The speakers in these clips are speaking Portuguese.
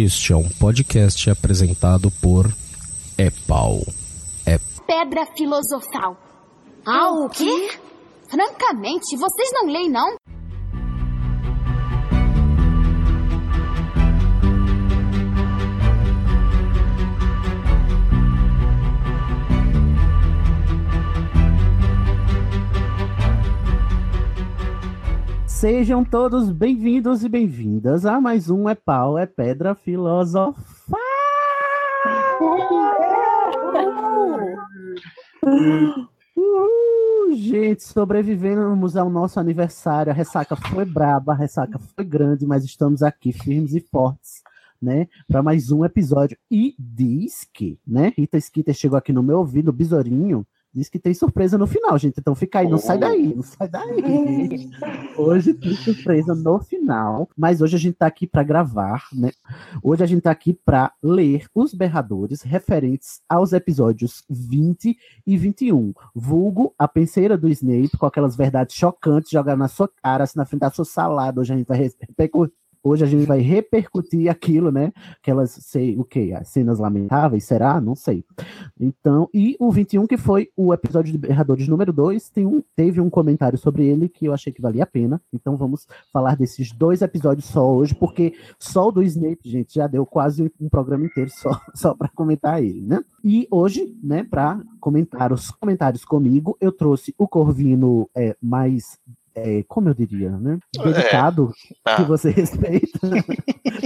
Este é um podcast apresentado por Epau. É Pedra filosofal. Ah, o quê? Francamente, vocês não leem, não? Sejam todos bem-vindos e bem-vindas a mais um É Pau, É Pedra Filosofal. Uhul, gente, sobrevivemos ao nosso aniversário. A ressaca foi braba, a ressaca foi grande, mas estamos aqui firmes e fortes, né? Para mais um episódio. E diz que, né? Rita Skeeter chegou aqui no meu ouvido, besourinho. Diz que tem surpresa no final, gente. Então fica aí, não sai daí, não sai daí. Hoje tem surpresa no final, mas hoje a gente tá aqui para gravar, né? Hoje a gente tá aqui para ler os berradores referentes aos episódios 20 e 21. Vulgo a penseira do Snape com aquelas verdades chocantes jogadas na sua cara, assim, na frente da sua salada. Hoje a gente vai repercutir Hoje a gente vai repercutir aquilo, né? Aquelas, sei o que, as cenas lamentáveis, será? Não sei. Então, e o 21, que foi o episódio de Berradores número 2, tem um, teve um comentário sobre ele que eu achei que valia a pena. Então vamos falar desses dois episódios só hoje, porque só o do Snape, gente, já deu quase um programa inteiro só, só para comentar ele, né? E hoje, né, para comentar os comentários comigo, eu trouxe o Corvino é, mais é, como eu diria, né? Dedicado, É. Ah. que você respeita.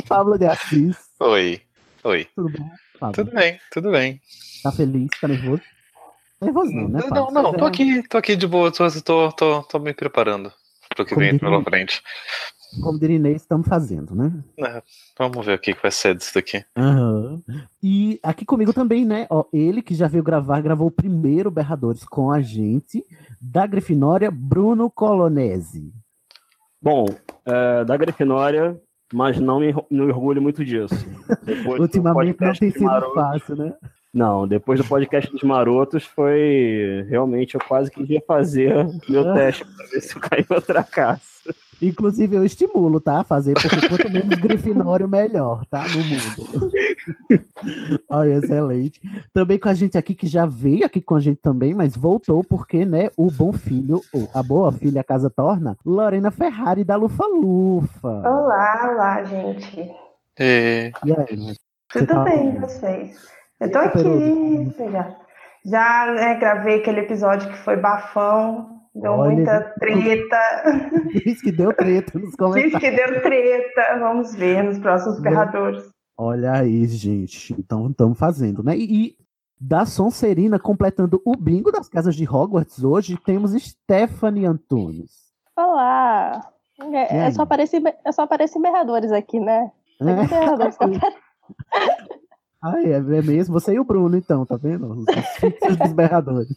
Pablo de Assis. Oi. Oi. Tudo bom, Pablo? Tudo bem, tudo bem. Tá feliz? Tá nervoso? Nervoso não, né, não, Pablo? não, tô É, aqui, tô aqui de boa, tô, tô, tô, tô me preparando pro que Como vem pela frente. Como diria Inês, estamos fazendo, né? É, vamos ver o que que vai ser disso daqui. Aham. E aqui comigo também, né? Ó, ele que já veio gravar, gravou o primeiro Berradores com a gente, da Grifinória, Bruno Colonese. Bom, é, da Grifinória, mas não me, me orgulho muito disso. Ultimamente não tem sido Marotos- fácil, né? Não, depois do podcast dos Marotos foi. Realmente eu quase queria fazer meu teste para ver se eu caí em outra caça. Inclusive, eu estimulo, tá? A fazer, porque quanto menos Grifinório, melhor, tá? No mundo. Olha, excelente. Também com a gente aqui, que já veio aqui com a gente também, mas voltou porque, né, o bom filho, ou a boa filha, a casa torna, Lorena Ferrari da Lufa Lufa. Olá, olá, gente. E... E aí, né? Tudo tá- bem, vocês? Eu tô aqui. Já, já né, gravei aquele episódio que foi bafão, deu Olha, muita treta. Diz que deu treta nos Diz comentários. que deu treta. Vamos ver nos próximos berradores. Olha aí, gente. Então, estamos fazendo, né? E, e da Sonserina, completando o bingo das casas de Hogwarts hoje, temos Stephanie Antunes. Olá! É, é aí? só aparecer, é só aparecer berradores aqui, né? Berradores que aparecem. Ah, é, é mesmo? Você e o Bruno, então, tá vendo? Os, os fixos dos berradores.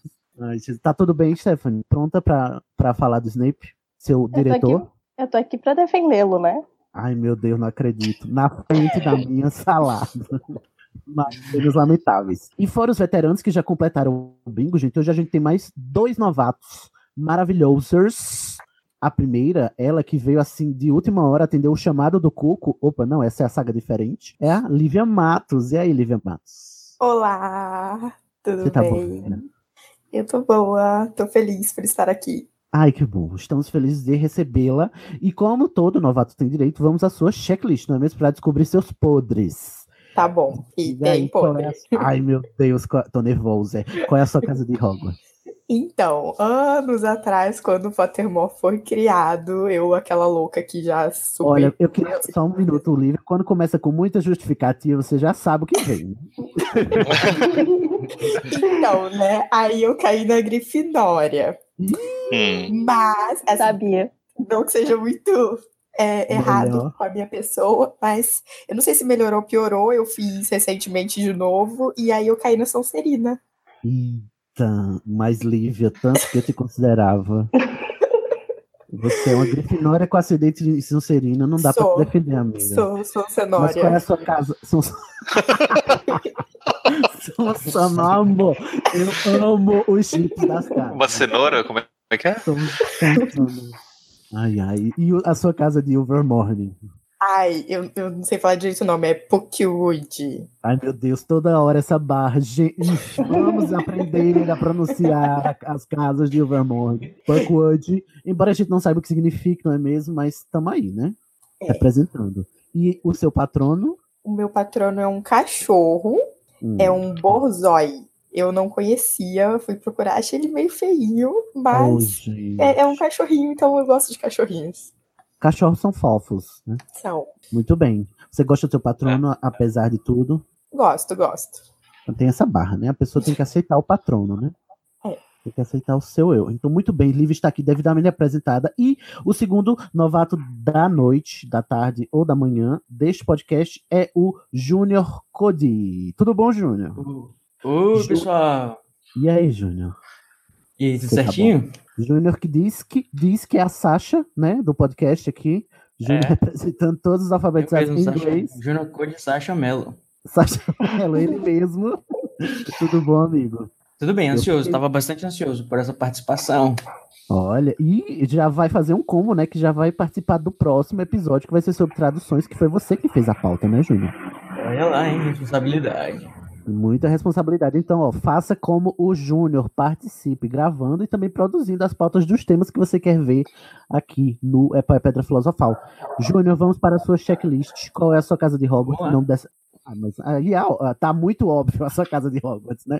Tá tudo bem, Stephanie? Pronta pra, pra falar do Snape? Seu Eu tô diretor? aqui, eu tô aqui pra defendê-lo, né? Ai, meu Deus, não acredito. Na frente da minha salada. Mas lamentáveis. E foram os veteranos que já completaram o bingo, gente. Hoje a gente tem mais dois novatos maravilhosos. A primeira, ela que veio assim de última hora, atendeu o chamado do Cuco. Opa, não, essa é a saga diferente. É a Lívia Matos. E aí, Lívia Matos? Olá, tudo Você tá bem? boa? né? Eu tô boa, tô feliz por estar aqui. Ai, que bom. Estamos felizes de recebê-la. E como todo novato tem direito, vamos à sua checklist, não é mesmo? Para descobrir seus podres. Tá bom. E E tem qual podre. é Ai, meu Deus, qual- tô nervosa. Qual é a sua casa de Hogwarts? Então, anos atrás, quando o Pottermore foi criado, eu, aquela louca que já super. Olha, eu queria só um minuto, o livro. Quando começa com muita justificativa, você já sabe o que vem. Então, né? Aí eu caí na Grifinória. Hum, Mas, assim, Sabia. não que seja muito é, errado Melhor. com a minha pessoa, mas eu não sei se melhorou ou piorou. Eu fiz recentemente de novo, e aí eu caí na Sonserina. Eita, mas Lívia, tanto que eu te considerava. Você é uma grifinória com acidente de Sonserina, não dá Sou. pra te defender, amiga. Sou, sou Mas qual é Cenória. a sua casa? São... Sonsono, amor. Eu amo os chips das casas. uma cenoura? Como é que é? Son- Sonsono. Ai, ai. E a sua casa de Overmorning? Ai, eu, eu não sei falar direito o nome, é Pokewood. Ai, meu Deus, toda hora essa barra. Gente, vamos aprender a pronunciar as casas de Overmore. Buckwood, embora a gente não saiba o que significa, não é mesmo? Mas estamos aí, né? É. Representando. E o seu patrono? O meu patrono é um cachorro, Hum. é um borzoi. Eu não conhecia, fui procurar, achei ele meio feinho, mas Oh, é, é um cachorrinho, então eu gosto de cachorrinhos. Cachorros são fofos, né? São. Muito bem. Você gosta do seu patrono, apesar de tudo? Gosto, gosto. Então tem essa barra, né? A pessoa tem que aceitar o patrono, né? É. Tem que aceitar o seu eu. Então, muito bem, Liv está aqui devidamente apresentada. E o segundo novato da noite, da tarde ou da manhã deste podcast é o Júnior Cody. Tudo bom, Júnior? Oi, Ju- pessoal. E aí, Júnior? E aí, tudo Você tá certinho? Júnior que diz que diz que é a Sasha, né, do podcast aqui. Júnior É. representando todos os alfabetizados em inglês. Júnior Code Sasha Mello. Sasha Mello, ele mesmo. Tudo bom, amigo? Tudo bem, ansioso. fiquei- Tava bastante ansioso por essa participação. Olha, e já vai fazer um combo, né? Que já vai participar do próximo episódio, que vai ser sobre traduções, que foi você que fez a pauta, né, Júnior? Olha lá, hein? Responsabilidade. Muita responsabilidade. Então, ó, faça como o Júnior, participe gravando e também produzindo as pautas dos temas que você quer ver aqui no É Pedra Filosofal. Júnior, vamos para a sua checklist. Qual é a sua casa de Hogwarts? Não dessa... Ah, mas aí ah, tá muito óbvio a sua casa de Hogwarts, né?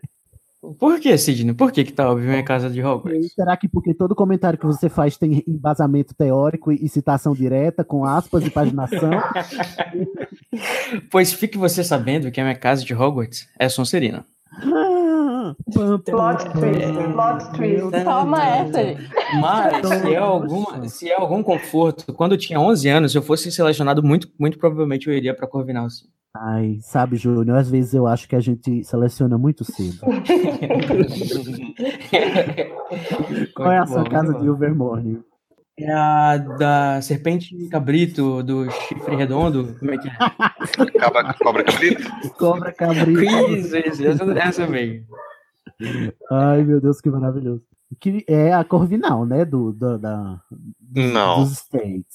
Por que, Sidney? Por que que tá óbvio minha casa de Hogwarts? será que porque todo comentário que você faz tem embasamento teórico e, citação direta, com aspas e paginação? Pois fique você sabendo que a minha casa de Hogwarts é Sonserina. Plot twist, plot twist. Toma essa, gente. Mas, se é, alguma, se é algum conforto, quando eu tinha 11 anos, se eu fosse selecionado, muito, muito provavelmente eu iria pra Corvinal, sim. Ai, sabe, Júnior, às vezes eu acho que a gente seleciona muito cedo. Qual é a sua bom, casa de. Overmorning? É a da serpente cabrito, do chifre redondo, como é que é? Cobra, cobra cabrito? Cobra cabrito. Isso, isso, essa, essa mesmo. Ai, meu Deus, que maravilhoso. Que é a Corvinal, né? Do, do- da, Não. dos States.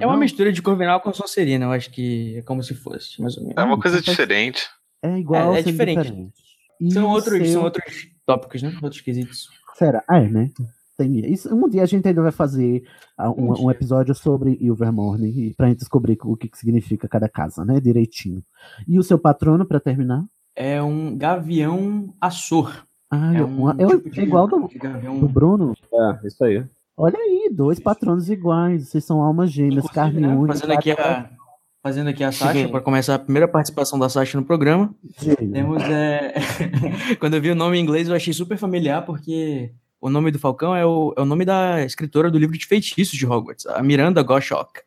É uma não? mistura de Corvinal com Sonserina, eu acho que é como se fosse, mais ou menos. É uma coisa diferente. É igual, É- é diferente. E São outros, seu- são outros tópicos, né? Outros quesitos. Será? Ah, é, né? Tem isso. Um dia a gente ainda vai fazer ah, um, Um um episódio sobre Ilvermorning e pra gente descobrir o que, que significa cada casa, né? Direitinho. E o seu patrono, pra terminar? É um gavião açor. Ah, É uma- um é, tipo de, é igual do, de gavião. do Bruno. É, isso aí. Olha aí, dois patronos iguais. Vocês são almas gêmeas, Inclusive, carne né, única. fazendo aqui a fazendo aqui a Sasha para começar a primeira participação da Sasha no programa. Temos é... quando eu vi o nome em inglês eu achei super familiar porque o nome do Falcão é o, é o nome da escritora do livro de feitiços de Hogwarts, a Miranda Goshawk.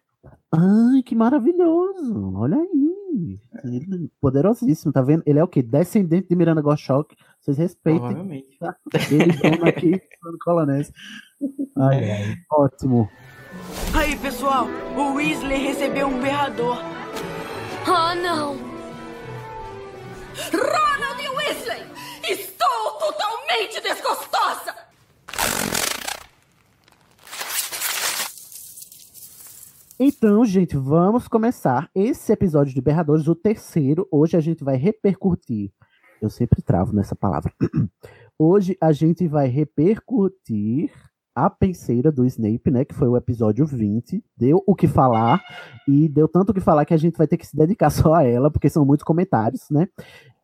Ai, que maravilhoso. Olha aí. Ele- Poderosíssimo, tá vendo? Ele é o quê? Descendente de Miranda Goshawk. Vocês respeitem. Provavelmente. Ele dono aqui no Colonés. Ai, ai. Ótimo. Aí, pessoal, o Weasley recebeu um berrador. Oh, não! Ronald Weasley! Estou totalmente desgostosa! Então, gente, vamos começar esse episódio de Berradores, o terceiro. Hoje a gente vai repercutir. Eu sempre travo nessa palavra. Hoje a gente vai repercutir a penseira do Snape, né? Que foi o episódio 20. Deu o que falar. E deu tanto o que falar que a gente vai ter que se dedicar só a ela, porque são muitos comentários, né?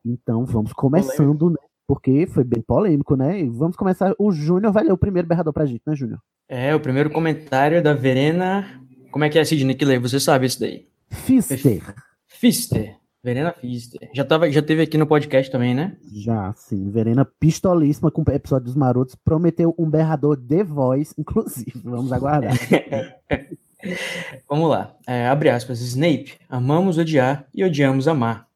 Então vamos começando, né? Porque foi bem polêmico, né? E vamos começar. O Júnior vai ler o primeiro berrador pra gente, né, Júnior? É, o primeiro comentário é da Verena. Como é que é, Sidney? Que lê? Você sabe isso daí. Fister. Fister. Verena Fister. Já, tava, já teve aqui no podcast também, né? Já, sim. Verena pistolíssima com o episódio dos Marotos. Prometeu um berrador de voz, inclusive. Vamos aguardar. Vamos lá. É, abre aspas. Snape. Amamos odiar e odiamos amar.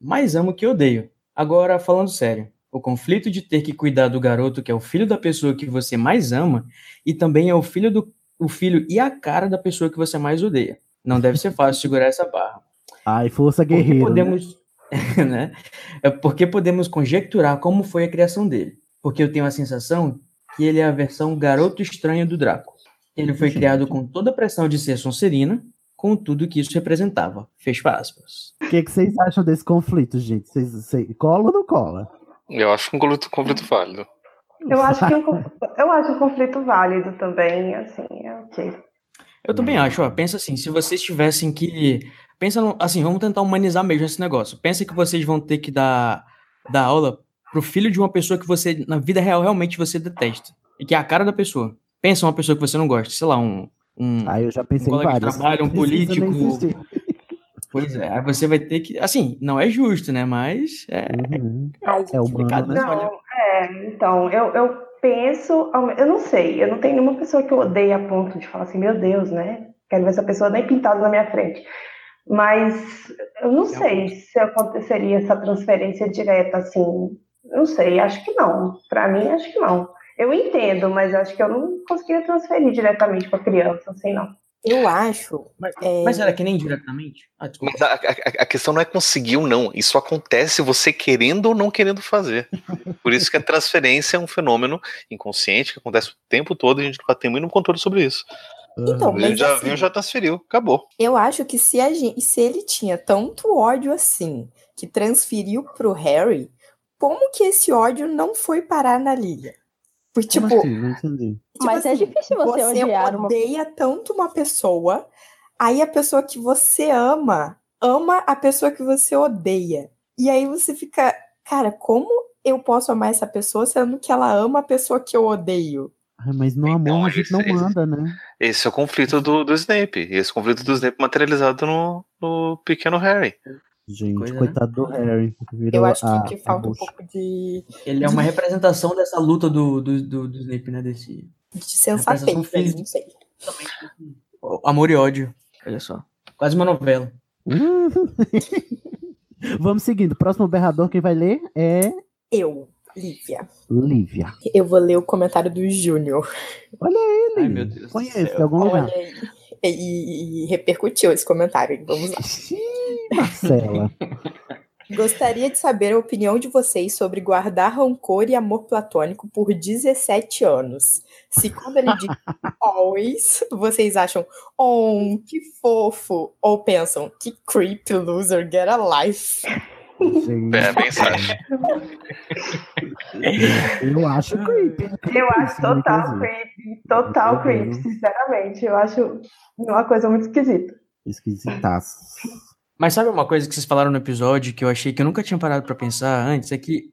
Mais amo que odeio. Agora, falando sério. O conflito de ter que cuidar do garoto que é o filho da pessoa que você mais ama e também é o filho do o filho e a cara da pessoa que você mais odeia. Não deve ser fácil segurar essa barra. Ai, força Porque guerreira. né? podemos, né? É porque podemos conjecturar como foi a criação dele. Porque eu tenho a sensação que ele é a versão garoto estranho do Draco. Ele foi criado com toda a pressão de ser Sonserina, com tudo que isso representava. Fecha aspas. O que, que vocês acham desse conflito, gente? Vocês, vocês, cola ou não cola? Eu acho um conflito, conflito válido. Eu acho que um, conf- eu acho um conflito válido também, assim, é ok. Eu também acho, ó, pensa assim, se vocês tivessem que. Pensa no, assim, vamos tentar humanizar mesmo esse negócio. Pensa que vocês vão ter que dar, dar aula pro filho de uma pessoa que você, na vida real, realmente você detesta. E que é a cara da pessoa. Pensa uma pessoa que você não gosta, sei lá, um. um Aí eu já pensei um em colega de vários. trabalho, um político. Pois é, aí você vai ter que. Assim, não é justo, né? Mas é. Uhum. É complicado, né? Não, é, então, eu, eu penso, eu não sei, eu não tenho nenhuma pessoa que eu odeie a ponto de falar assim, meu Deus, né? Quero ver essa pessoa nem pintada na minha frente. Mas eu não sei se aconteceria essa transferência direta assim. Não sei, acho que não. Para mim, acho que não. Eu entendo, mas acho que eu não conseguiria transferir diretamente para criança, assim, não. eu acho. Mas, É. mas era que nem diretamente? Ah. Mas a, a- a questão não é conseguir ou não. Isso acontece você querendo ou não querendo fazer. Por isso que a transferência é um fenômeno inconsciente que acontece o tempo todo e a gente nunca tem muito controle sobre isso. Então, gente já assim, viu, já transferiu, acabou. eu acho que se, a gente, se ele tinha tanto ódio assim, que transferiu pro Harry, como que esse ódio não foi parar na Liga? Porque, tipo, assim? Não entendi. Tipo Mas é assim, difícil você odiar uma- odeia tanto uma pessoa, aí a pessoa que você ama, ama a pessoa que você odeia. E aí você fica, cara, como eu posso amar essa pessoa sendo que ela ama a pessoa que eu odeio? Ah, Mas no Então, amor a gente não manda, né? Esse é o conflito do, do Snape. E esse conflito do Snape materializado no, no pequeno Harry. Gente, Coisa, né? coitado do Harry. Virou Eu acho a- que, que a falta um pouco de, Ele é uma representação dessa luta do, do, do, do Snape, né? Desse de sensatez, não sei. amor e ódio. Olha só. Quase uma novela. Vamos seguindo. Próximo berrador, quem vai ler é Eu, Lívia. Lívia. Eu vou ler o comentário do Júnior. Olha ele. Ai, meu Deus Conheço de algum lugar. Olha aí. E, e repercutiu esse comentário. Vamos lá. Ih, Marcela. Gostaria de saber a opinião de vocês sobre guardar rancor e amor platônico por 17 anos. Se quando ele diz always, vocês acham, oh, que fofo, ou pensam, que creepy loser, get a life. Gente, É a mensagem. eu acho creepy. Eu acho total creepy, total creepy, sinceramente. Eu acho uma coisa muito esquisita. Esquisitaço. Mas sabe uma coisa que vocês falaram no episódio que eu achei que eu nunca tinha parado pra pensar antes? É que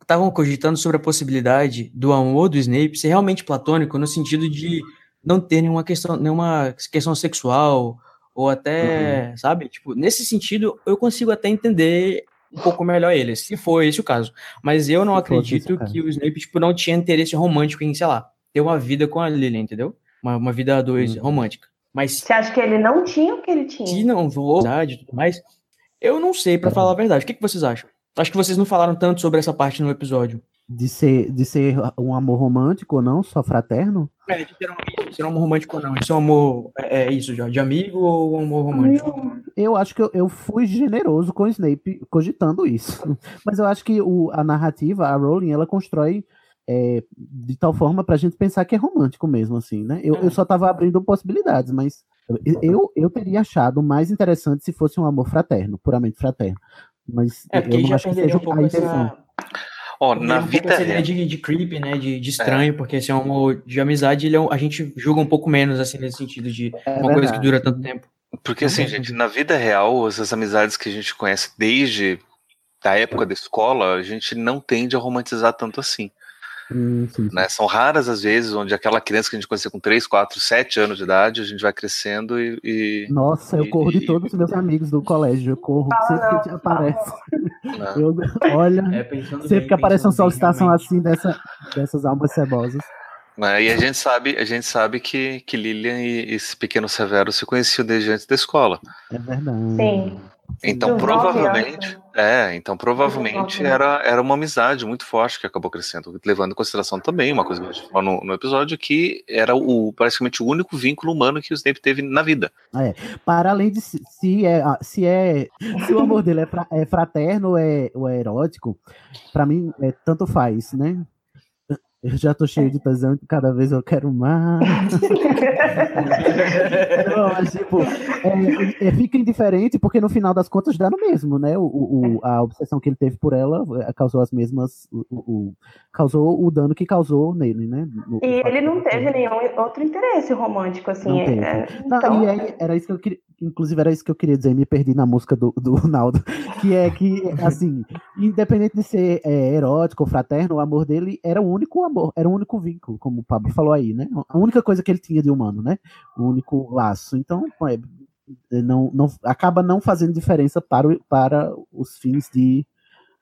estavam cogitando sobre a possibilidade do amor do Snape ser realmente platônico no sentido de não ter nenhuma questão, nenhuma questão sexual ou até, sabe? Tipo, nesse sentido, eu consigo até entender um pouco melhor ele, se for esse o caso. Mas eu não acredito que o Snape, tipo, não tinha interesse romântico em, sei lá, ter uma vida com a Lily, entendeu? Uma, uma vida a dois Uhum. romântica. Mas Você acha que ele não tinha o que ele tinha? se não vou verdade e tudo mais, eu não sei, pra falar a verdade. O que, que vocês acham? Acho que vocês não falaram tanto sobre essa parte no episódio. De ser, de ser um amor romântico ou não, só fraterno? É, de ter um, ser um amor romântico ou não. Isso é um amor, é, é isso já, de amigo ou um amor romântico? Eu acho que eu, eu fui generoso com o Snape cogitando isso. Mas eu acho que o, a narrativa, a Rowling, ela constrói é, de tal forma pra gente pensar que é romântico mesmo, assim, né? Eu, eu só tava abrindo possibilidades, mas eu, eu, eu teria achado mais interessante se fosse um amor fraterno, puramente fraterno. Mas É, eu não acho que seja um pouco a intenção. essa... Ó, perderia na um pouco vida essa ideia real. de, de creepy, né? De, de estranho, porque esse é um amor de amizade, ele é um- a gente julga um pouco menos, assim, nesse sentido de É uma coisa que verdade. dura tanto tempo. Porque assim, tem gente, na vida real, essas amizades que a gente conhece desde a época da escola, a gente não tende a romantizar tanto assim. Hum, sim, sim. né? São raras as vezes onde aquela criança que a gente conhecia com 3, 4, 7 anos de idade, a gente vai crescendo e. e- Nossa, eu corro de E- todos os meus amigos do colégio. Eu corro Fala sempre não, que aparece. né? Eu, olha, É, pensando sempre bem, que aparece uma solicitação realmente. assim dessa, dessas almas cebosas. Né? E a gente sabe, a gente sabe que, que Lilian e esse pequeno Severo se conheciam desde antes da escola. É verdade. Sim. Então provavelmente, anos, é, então provavelmente era, era uma amizade muito forte que acabou crescendo, levando em consideração também uma coisa que a gente falou no, no episódio que era o praticamente o único vínculo humano que o Snape teve na vida. Para além de se, se é, ah, se é se o amor dele é, fra- é fraterno ou é, ou é erótico, pra mim é, tanto faz, né? Eu já tô cheio de tesão e cada vez eu quero mais. Não, mas, tipo, é, é, fica indiferente porque no final das contas dá no mesmo, né? O, o, a obsessão que ele teve por ela é, causou as mesmas. O, o causou o dano que causou nele, né? No, e ele não teve nenhum outro interesse romântico, assim. Não é, não, então... e aí, era isso que eu queria. Inclusive, era isso que eu queria dizer, me perdi na música do, do Ronaldo. Que é que, assim, independente de ser é, erótico ou fraterno, o amor dele era o único amor, era o único vínculo, como o Pablo falou aí, né? A única coisa que ele tinha de humano, né? O único laço. Então, é, não, não, acaba não fazendo diferença para, o, para os fins de,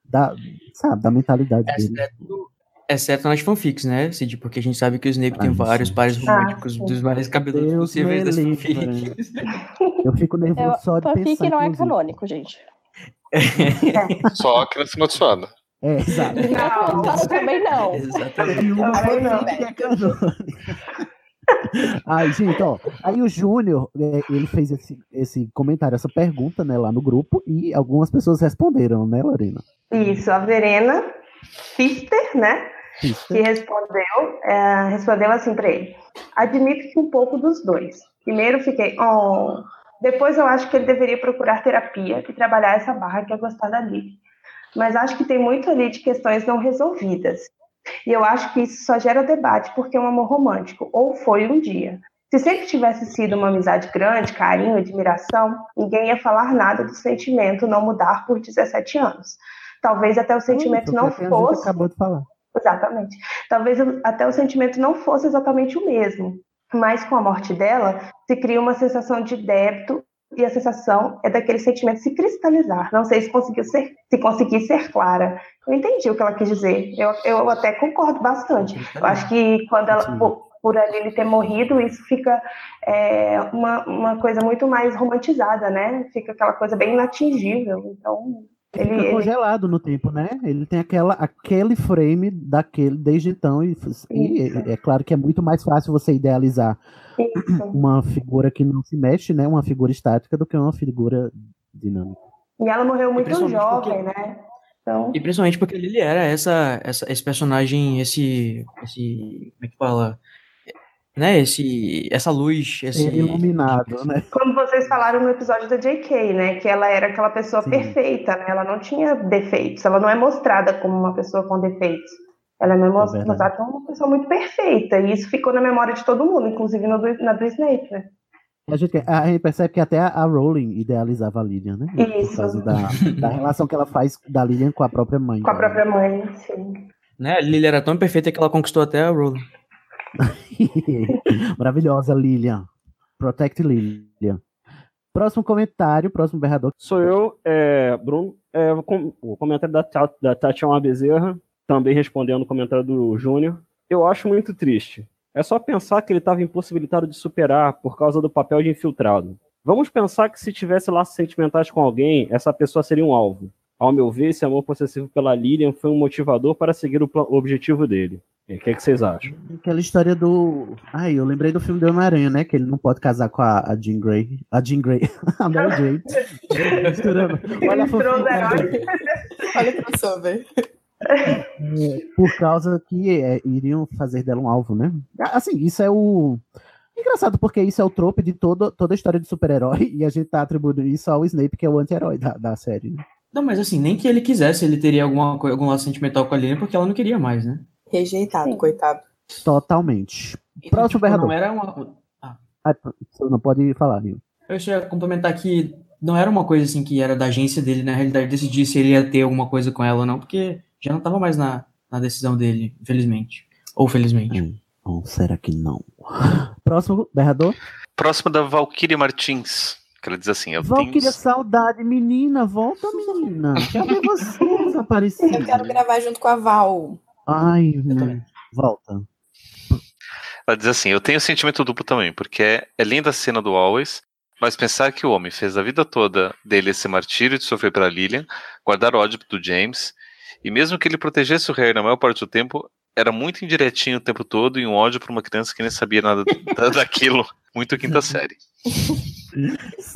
da, sabe, da mentalidade é, dele. É Exceto nas fanfics, né, Cid? Porque a gente sabe que o Snape tem vários pares românticos Ah, dos mais cabeludos Deus possíveis das livre. fanfics. Eu fico nervoso Eu, só de fanfic pensar. não é canônico, gente. Só a criança amaldiçoada. É, exato. Não, também não. Uma Também não. que é canônica. Ai, gente, ó. Aí o Júnior, é, ele fez esse, esse comentário, essa pergunta, né, lá no grupo, e algumas pessoas responderam, né, Lorena? Isso, a Verena Fister, né? que Fister. respondeu, é, respondeu assim para ele: admito que um pouco dos dois. Primeiro fiquei, oh. Depois eu acho que ele deveria procurar terapia e trabalhar essa barra que é gostar da Lili. Mas acho que tem muito ali de questões não resolvidas. E eu acho que isso só gera debate porque é um amor romântico, ou foi um dia. Se sempre tivesse sido uma amizade grande, carinho, admiração, ninguém ia falar nada do sentimento não mudar por 17 anos. Talvez até o sentimento Foi não fosse. acabou de falar. Exatamente. Talvez até o sentimento não fosse exatamente o mesmo, mas com a morte dela se cria uma sensação de débito e a sensação é daquele sentimento se cristalizar. Não sei se conseguiu ser, se consegui ser clara. Eu entendi o que ela quis dizer. Eu, eu até concordo bastante. Eu acho que quando ela por, por a Lily ter morrido, isso fica é, uma, uma coisa muito mais romantizada, né? Fica aquela coisa bem inatingível. Então Ele fica ele congelado no tempo, né? Ele tem aquela, aquele frame daquele desde então. E, e é, é claro que é muito mais fácil você idealizar isso. uma figura que não se mexe, né? Uma figura estática do que uma figura dinâmica. E ela morreu muito jovem, porque- né? Então, E principalmente porque ele era essa, essa, esse personagem, esse, esse, como é que fala? Né, esse, essa luz, esse... Ser iluminado, né? como vocês falaram no episódio da JK, né? Que ela era aquela pessoa Sim. perfeita, né? Ela não tinha defeitos. Ela não é mostrada como uma pessoa com defeitos. Ela não é verdade. mostrada como uma pessoa muito perfeita. E isso ficou na memória de todo mundo, inclusive no na do Snape, né? A gente, a gente percebe que até a Rowling idealizava a Lilian, né? Por Isso. causa da, da relação que ela faz da Lilian com a própria mãe. Com a dela. própria mãe, sim. Né, a Lily era tão perfeita que ela conquistou até a Rowling. Maravilhosa, Lilian. Protect Lilian. Próximo comentário, próximo berrador. Sou eu, é, Bruno. É, o com- o comentário da, da Tatiana Bezerra, também respondendo o comentário do Júnior. Eu acho muito triste. É só pensar que ele estava impossibilitado de superar por causa do papel de infiltrado. Vamos pensar que se tivesse laços sentimentais com alguém, essa pessoa seria um alvo. Ao meu ver, esse amor possessivo pela Lilian foi um motivador para seguir o objetivo dele. E O que, é que vocês acham? Aquela história do. Ai, eu lembrei do filme do Homem-Aranha, né? Que ele não pode casar com a, a Jean Grey. A Jean Grey. a Mary Jane. Olha a fofinha. heróis. Olha o crossover. É, por causa que é, iriam fazer dela um alvo, né? Assim, isso é o. Engraçado, porque isso é o trope de todo, toda a história de super-herói, e a gente tá atribuindo isso ao Snape, que é o anti-herói da, da série. Não, mas assim, nem que ele quisesse, ele teria alguma, algum laço sentimental com a Lily, porque ela não queria mais, né? Rejeitado, Sim. coitado. Totalmente. Então, Próximo tipo, berrador. não era uma... Ah, você não pode falar, Nil. Eu só ia complementar que não era uma coisa assim que era da agência dele, na realidade, decidir se ele ia ter alguma coisa com ela ou não, porque já não tava mais na, na decisão dele, infelizmente. Ou felizmente. Hum. Ou será que não? Próximo berrador. Próximo da Valkyrie Martins. Que ela diz assim: Eu Valkyria, tenho. saudade, menina, volta, menina. Cadê vocês, Aparecida? Eu quero gravar junto com a Val. Ai, também. volta. Ela diz assim: Eu tenho sentimento duplo também, porque é, é linda a cena do Always, mas pensar que o homem fez a vida toda dele esse martírio de sofrer pela Lilian, guardar ódio do James, e mesmo que ele protegesse o Harry na maior parte do tempo, era muito indiretinho o tempo todo e um ódio por uma criança que nem sabia nada da- daquilo. Muito quinta série.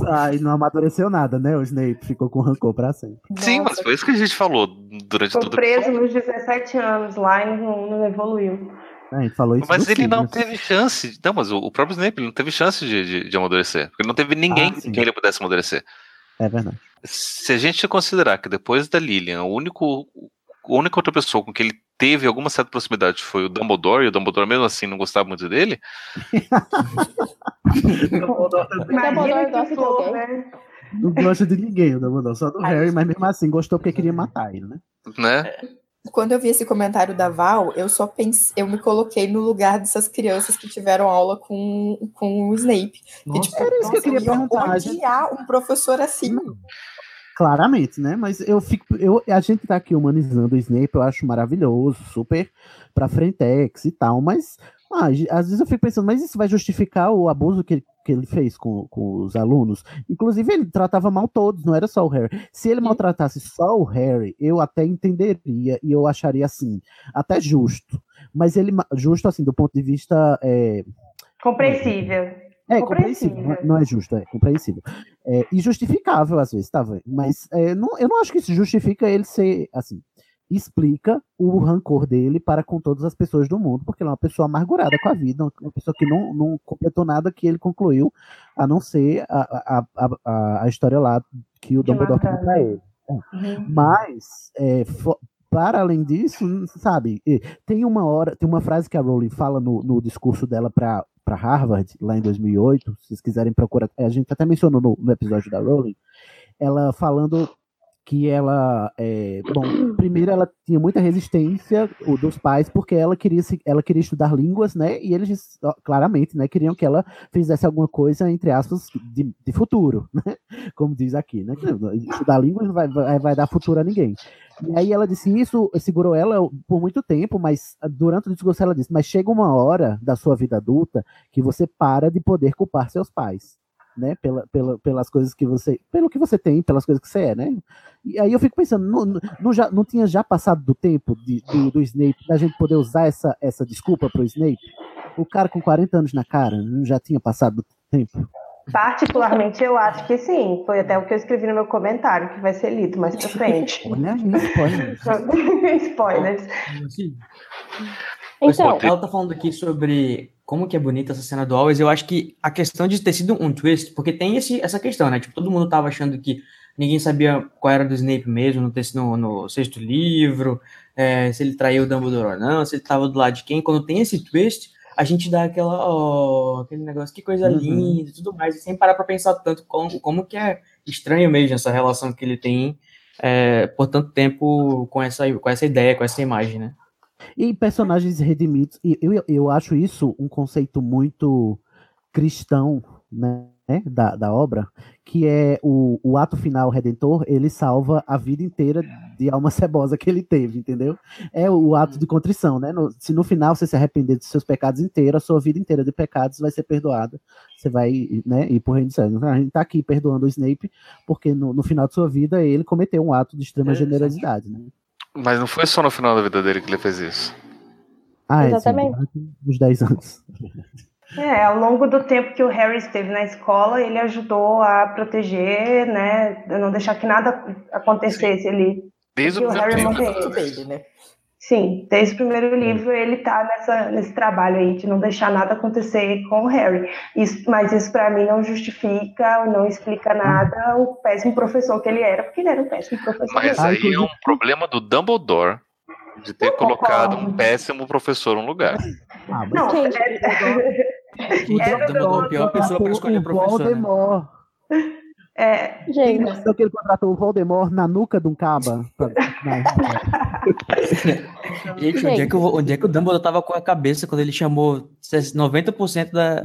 Ai, não amadureceu nada, né? O Snape ficou com rancor pra sempre. Sim, mas foi isso que a gente falou durante Ficou todo o preso nos 17 anos lá e não, não evoluiu. A gente falou isso Mas ele filme, não né? teve chance. Não, mas o, o próprio Snape ele não teve chance de, de, de amadurecer. Porque ele não teve ninguém Ah, com quem ele pudesse amadurecer. É verdade. Se a gente considerar que depois da Lilian, o único, única outra pessoa com que ele teve alguma certa proximidade foi o Dumbledore, e o Dumbledore mesmo assim não gostava muito dele, Imagina gosta que de flor, alguém. né? Não gosta de ninguém, o Dumbledore, só do Harry, mas mesmo assim gostou porque queria matar ele, né? né? Quando eu vi esse comentário da Val, eu só pensei, eu me coloquei no lugar dessas crianças que tiveram aula com, com o Snape. Nossa, tipo, era isso que eu queria ia perguntar, a odiar um professor assim. Claramente, né? Mas eu fico. Eu, a gente tá aqui humanizando o Snape, eu acho maravilhoso, super pra frentex e tal, mas ah, às vezes eu fico pensando, mas isso vai justificar o abuso que, ele- que ele fez com, com os alunos? Inclusive, ele tratava mal todos, não era só o Harry. Se ele maltratasse só o Harry, eu até entenderia e eu acharia assim, até justo. Mas ele, justo assim, do ponto de vista. é, Compreensível. é, compreensível, não é- não é justo, é compreensível. É, e justificável, às vezes, tá vendo? Mas é, não, eu não acho que isso justifica ele ser, assim, explica o rancor dele para com todas as pessoas do mundo, porque ele é uma pessoa amargurada com a vida, uma pessoa que não, não completou nada que ele concluiu, a não ser a, a, a, a, história lá que o Dumbledore contou pra né? ele. É. Mas, é, para além disso, sabe, tem uma hora, tem uma frase que a Rowling fala no, no discurso dela para para Harvard, lá em 2008, se vocês quiserem procurar, a gente até mencionou no, no episódio da Rowling, ela falando que ela, é, bom, primeiro ela tinha muita resistência dos pais porque ela queria se, ela queria estudar línguas, né? E eles claramente, né, queriam que ela fizesse alguma coisa entre aspas de, de futuro, né? Como diz aqui, né? Estudar línguas não vai, vai, vai dar futuro a ninguém. E aí ela disse isso, segurou ela por muito tempo, mas durante o discurso ela disse, mas chega uma hora da sua vida adulta que você para de poder culpar seus pais né, pela, pela, pelas coisas que você, pelo que você tem, pelas coisas que você é, né? E aí eu fico pensando, não, não, já, não tinha já passado do tempo de, do, do Snape, da gente poder usar essa, essa desculpa pro Snape? O cara com 40 anos na cara, não já tinha passado do tempo? Particularmente, eu acho que sim. Foi até o que eu escrevi no meu comentário, que vai ser lido mais pra frente. Olha aí, spoiler. Spoilers. Então, ela tá falando aqui sobre como que é bonita essa cena do Always. Eu acho que a questão de ter sido um twist, porque tem esse, essa questão, né? Tipo, todo mundo tava achando que ninguém sabia qual era do Snape mesmo no, no, no sexto livro, é, se ele traiu o Dumbledore ou não, se ele tava do lado de quem. Quando tem esse twist, a gente dá aquela, ó, aquele negócio, que coisa Uhum. linda e tudo mais, e sem parar pra pensar tanto como, como que é estranho mesmo essa relação que ele tem é, por tanto tempo com essa, com essa ideia, com essa imagem, né? E personagens redimidos, e eu, eu acho isso um conceito muito cristão, né, da, da obra, que é o, o ato final redentor, ele salva a vida inteira de alma cebosa que ele teve, entendeu? É o ato de contrição, né? No- se no final você se arrepender dos seus pecados inteiros, a sua vida inteira de pecados vai ser perdoada. Você vai, né, ir pro reino do céu. A gente tá aqui perdoando o Snape, porque no, no final de sua vida ele cometeu um ato de extrema generosidade, né? Mas não foi só no final da vida dele que ele fez isso. Ah, é, sim, Exatamente. uns 10 anos. É, ao longo do tempo que o Harry esteve na escola, ele ajudou a proteger, né, não deixar que nada acontecesse ali. Desde Que o o Harry tempo. morresse. dele, né? Sim, desde o primeiro livro ele tá nessa, nesse trabalho aí de não deixar nada acontecer com o Harry. Isso, mas isso pra mim não justifica, não explica nada o péssimo professor que ele era, porque ele era um péssimo professor. Mas mesmo. aí é um problema do Dumbledore de ter colocado um péssimo professor no lugar. Não, é, O É, Dumbledore é a pior pessoa para escolher o professor, né? É, Quem pensou que ele contratou o Voldemort na nuca de um caba? Gente, onde é, que o, onde é que o Dumbledore tava com a cabeça quando ele chamou 90% da,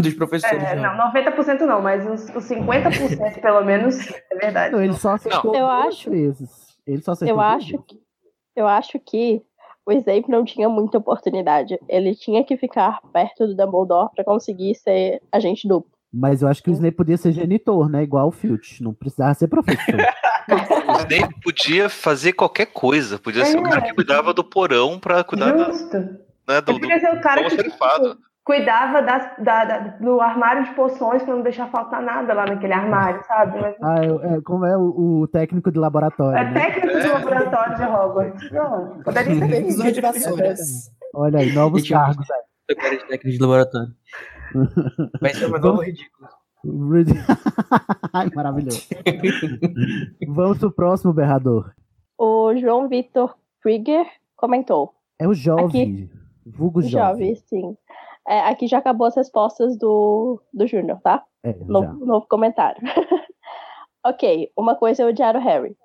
dos professores? é, né? não, 90% não, mas os, os 50% pelo menos é verdade. Não, ele só acertou Eu duas acho- vezes. Ele só acertou Eu acho, que, eu acho que o Snape não tinha muita oportunidade. Ele tinha que ficar perto do Dumbledore para conseguir ser agente duplo. Mas eu acho que o Snape podia ser genitor, né? Igual o Filch. Não precisava ser professor. O Snape podia fazer qualquer coisa. Podia ser o cara que cuidava do porão pra cuidar da, né, do, do queria ser o cara que almoxarifado. cuidava das, da, da- do armário de poções para não deixar faltar nada lá naquele armário, sabe? Mas Ah, é, é, como é o, o técnico de laboratório, é né? técnico de laboratório de Hogwarts. Não, poderia ser. Olha aí, novos cargos. Eu quero de técnico de laboratório. Vai ser uma nova ridícula. Ai, maravilhoso. Vamos pro próximo berrador. O João Vitor Krieger comentou. É o jovem, vulgo jovem. Jovem, sim. É, aqui já acabou as respostas do, do Júnior, tá? É. Novo, novo comentário. ok, uma coisa é odiar o Harry.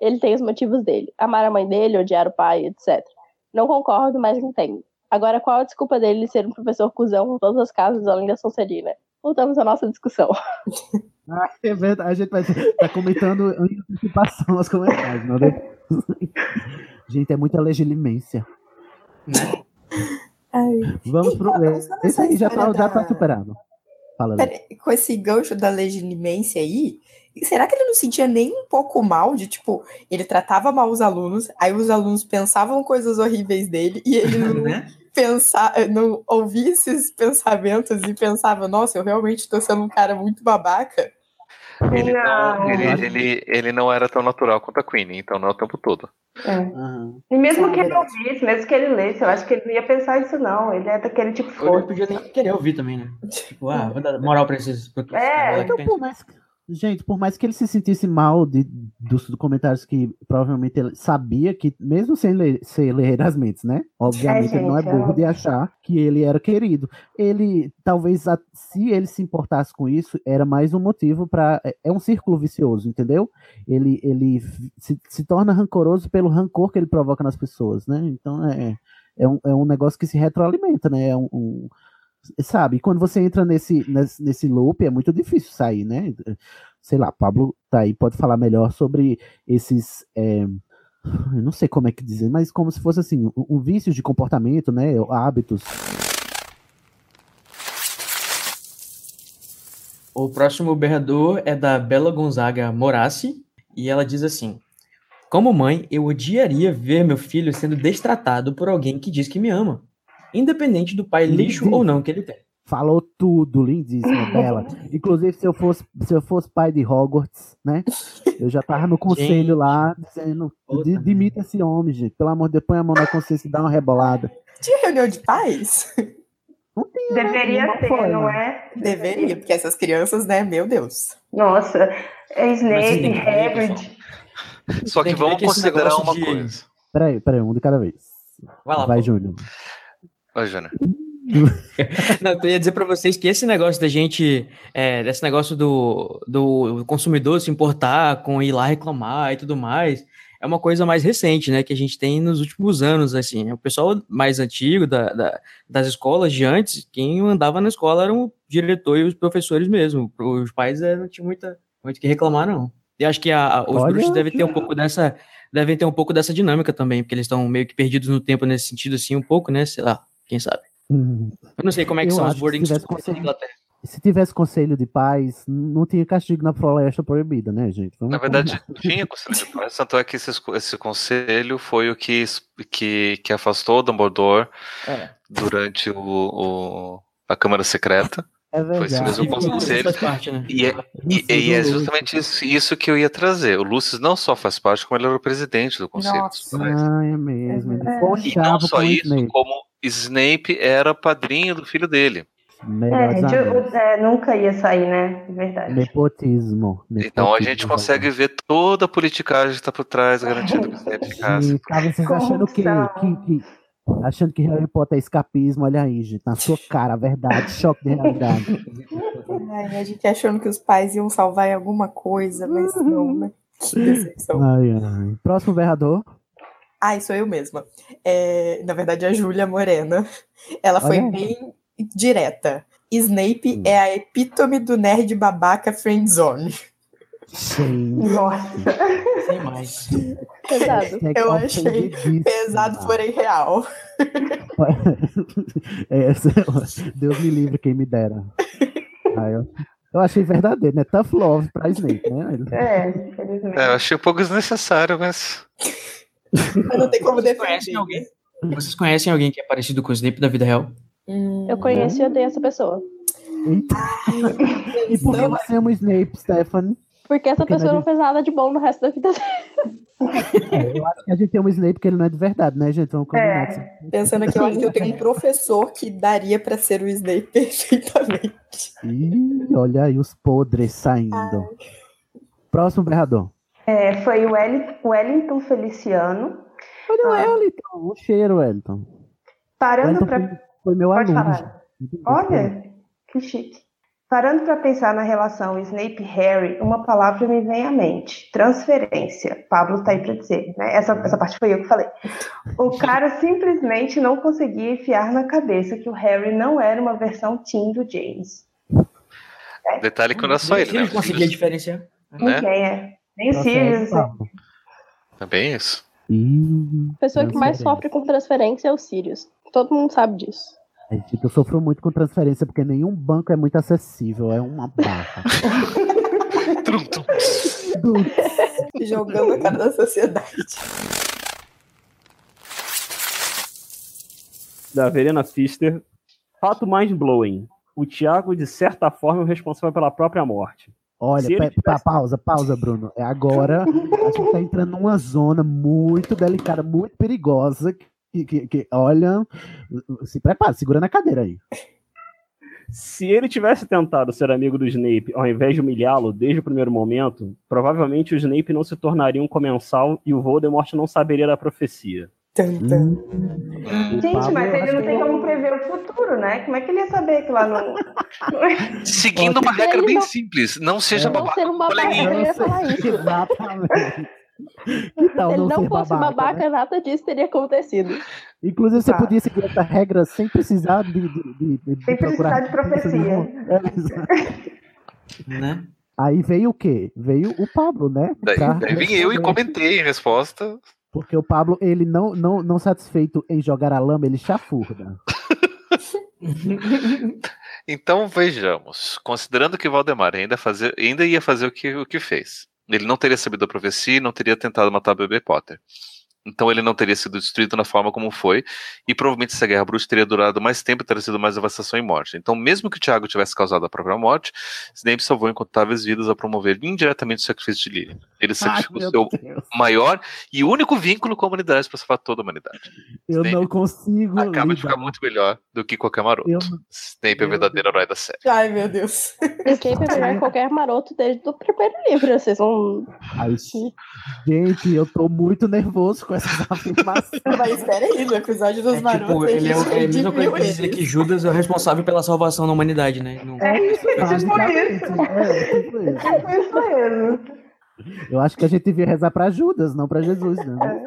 Ele tem os motivos dele. Amar a mãe dele, odiar o pai, etc. Não concordo, mas entendo. Agora, qual a desculpa dele ser um professor cuzão em todas as casas além da Sonserina? Voltamos à nossa discussão. Ah, é verdade, a gente vai tá comentando em antecipação os comentários, não depois. Gente, é muita legilimência. Ai, Vamos pro. Então, é, Esse aí já tá, história já tá da- superado. Fala, pera- com esse gancho da legilimência aí, será que ele não sentia nem um pouco mal de, tipo, ele tratava mal os alunos, aí os alunos pensavam coisas horríveis dele e ele não Né? Pensar, não ouvia esses pensamentos e pensava, nossa, eu realmente tô sendo um cara muito babaca. Ele não, Não. ele, ele, ele não era tão natural quanto a Queen, então não é o tempo todo. É. Aham. E mesmo Ah, que ele ouvisse, mesmo que ele lesse, eu acho que ele não ia pensar isso, não. Ele é daquele tipo ele podia nem querer ouvir também, né? Tipo, ah, vou dar moral pra esses. Pra É, Então, mais que- Gente, por mais que ele se sentisse mal de, dos comentários que provavelmente ele sabia que, mesmo sem ler, sem ler as mentes, né? Obviamente É, ele não é gente, burro é. de achar que ele era querido. Ele, talvez, se ele se importasse com isso, era mais um motivo para É um círculo vicioso, entendeu? Ele, ele se, se torna rancoroso pelo rancor que ele provoca nas pessoas, né? Então é, é, um, é um negócio que se retroalimenta, né? É um, um- sabe, quando você entra nesse, nesse, nesse loop, é muito difícil sair, né? Sei lá, Pablo tá aí, pode falar melhor sobre esses. é, eu não sei como é que dizer, mas como se fosse assim, um, um vício de comportamento, né? Hábitos. O próximo berrador é da Bela Gonzaga Morassi, e ela diz assim: Como mãe, eu odiaria ver meu filho sendo destratado por alguém que diz que me ama, independente do pai lixo ou não que ele tem. Falou tudo, lindíssima, Bela. Inclusive, se eu fosse, se eu fosse pai de Hogwarts, né? Eu já tava no conselho lá, dizendo, de, demita esse homem, gente. Pelo amor de Deus, põe a mão na consciência e dá uma rebolada. Tinha reunião de pais? Deveria não ter, foi, não né? é? Deveria, porque essas crianças, né, meu Deus. Nossa, é Snape, Hagrid. Só que vamos que esse considerar uma de- coisa. Peraí, peraí, um de cada vez. Vai lá, Vai, pô. Oi, Júnior. Não, eu ia dizer pra vocês que esse negócio da gente, é, desse negócio do, do consumidor se importar com ir lá reclamar e tudo mais, é uma coisa mais recente, né, que a gente tem nos últimos anos, assim, o pessoal mais antigo da, da- das escolas de antes, quem andava na escola eram o diretor e os professores mesmo, os pais eh, não tinham muita, muito o que reclamar, não. E acho que a, a- os Olha bruxos devem ter um pouco dessa, devem ter um pouco dessa dinâmica também, porque eles estão meio que perdidos no tempo nesse sentido, assim, um pouco, né, sei lá, quem sabe. Hum. Eu não sei como é que Eu são os acho que boarding se tivesse schools na Inglaterra. Se tivesse conselho de pais, não tinha castigo na floresta proibida, né, gente? Vamos Na verdade, combinar. tinha conselho de paz, tanto é que esse, esse conselho foi o que, que, que afastou o Dumbledore É. durante o, o- a Câmara Secreta. É Foi esse verdade. mesmo conselho. faz parte, né? E é, e- e é justamente isso, isso que eu ia trazer. O Lúcio não só faz parte, como ele era o presidente do Conselho dos Nossa. Pais. Ah, é mesmo. É. E não só isso, como Snape era padrinho do filho dele. É, é, nunca ia sair, né? É Verdade. Nepotismo. Então a Nepotismo, gente consegue ver toda a politicagem que está por trás, garantindo que o Snape ficasse. Tá vocês achando que, que, que- achando que Harry Potter é escapismo, olha aí, gente, na sua cara, a verdade, choque de realidade. Ai, a gente achando que os pais iam salvar em alguma coisa, mas não, né? Que decepção. Ai, ai. Próximo berrador. Ai, sou eu mesma. É, na verdade, a Júlia Morena. Ela foi Olha. bem direta. Snape Hum. é a epítome do nerd babaca friendzone. Gente, Nossa. Sem mais. Pesado. é Eu achei. Pesado, porém real. É, essa- Deus me livre quem me dera. Ai, eu, eu achei verdadeiro, né? Tough love pra Snape, né? É, infelizmente. É, eu achei um pouco desnecessário, mas. Mas não tem como Vocês defender. conhecem alguém? Vocês conhecem alguém que é parecido com o Snape da vida real? Eu conheci e odeio essa pessoa. E por que você ama o Snape, Stephanie? Porque essa Porque pessoa não fez nada de bom no resto da vida dele. Eu acho que a gente tem um Snape que ele não é de verdade, né, gente? Vamos combinar É, pensando aqui, eu acho que eu tenho um professor que daria pra ser o Snape perfeitamente. Ih, olha aí os podres saindo. Próximo berrador. É, foi o Welli- Wellington Feliciano. Olha o Wellington, o cheiro, Wellington. Parando para. foi, foi meu Pode aluno. falar. Olha, que chique. Parando para pensar na relação Snape-Harry, uma palavra me vem à mente: transferência. Pablo tá aí para dizer, né? Essa, essa parte foi eu que falei. O cara simplesmente não conseguia enfiar na cabeça que o Harry não era uma versão teen do James. Detalhe que não era só ele, né? Ele conseguia diferenciar. Né? Ninguém é. Nem o Tá Sirius. certo, Pablo. É bem isso. A pessoa que mais sofre com transferência é o Sirius. Todo mundo sabe disso. É, gente, eu sofro muito com transferência porque nenhum banco é muito acessível, é uma barra. Jogando a cara da sociedade. Da Verena Pfister. Fato mind-blowing. O Thiago, de certa forma, é o responsável pela própria morte. Olha, pa- pausa, pausa, Bruno. É agora a gente tá entrando numa zona muito delicada, muito perigosa. Que, que, que- olha, se prepara, segura na cadeira aí. Se ele tivesse tentado ser amigo do Snape ao invés de humilhá-lo desde o primeiro momento, provavelmente o Snape não se tornaria um comensal e o Voldemort não saberia da profecia. Gente, mas ele não tem como prever o futuro, né? Como é que ele ia saber que lá não. Seguindo uma regra bem não- simples, não seja não babaca. ser um babaca, ia falar isso. Exatamente. Tal Se ele não não fosse babaca, babaca, né? nada disso teria acontecido. Inclusive, você Tá. podia seguir essa regra sem precisar de, de, de, de- de Sem precisar de profecia. É. Né? Aí veio o quê? Veio o Pablo, né? Daí, daí vim eu e comentei em resposta. Porque o Pablo, ele não, não, não satisfeito em jogar a lama, ele chafurda. Então vejamos, considerando que Valdemar ainda, fazer, ainda ia fazer o que, o que fez, ele não teria sabido a profecia e não teria tentado matar bebê Potter. Então ele não teria sido destruído na forma como foi, e provavelmente essa guerra bruxa teria durado mais tempo e teria sido mais devastação e morte. Então, mesmo que o Tiago tivesse causado a própria morte, Snape salvou incontáveis vidas ao promover indiretamente o sacrifício de Lily. Ele sacrificou meu seu Deus. maior e único vínculo com a humanidade para salvar toda a humanidade. Eu Snape não consigo. Acaba de lidar. ficar muito melhor do que qualquer maroto. Eu- Snape é o verdadeiro herói da série. Ai, meu Deus. Escape é melhor que qualquer maroto desde o primeiro livro. Vocês vão. Ai, gente, eu tô muito nervoso com essas afirmações. Mas espera aí, no episódio dos É, marotos. tipo, ele é, o- é a mesma coisa que dizer que Judas é o responsável pela salvação da humanidade, né? Não- É isso, tipo Basicamente, isso. é, tipo isso. É isso mesmo. Eu acho que a gente devia rezar pra Judas, não pra Jesus, né?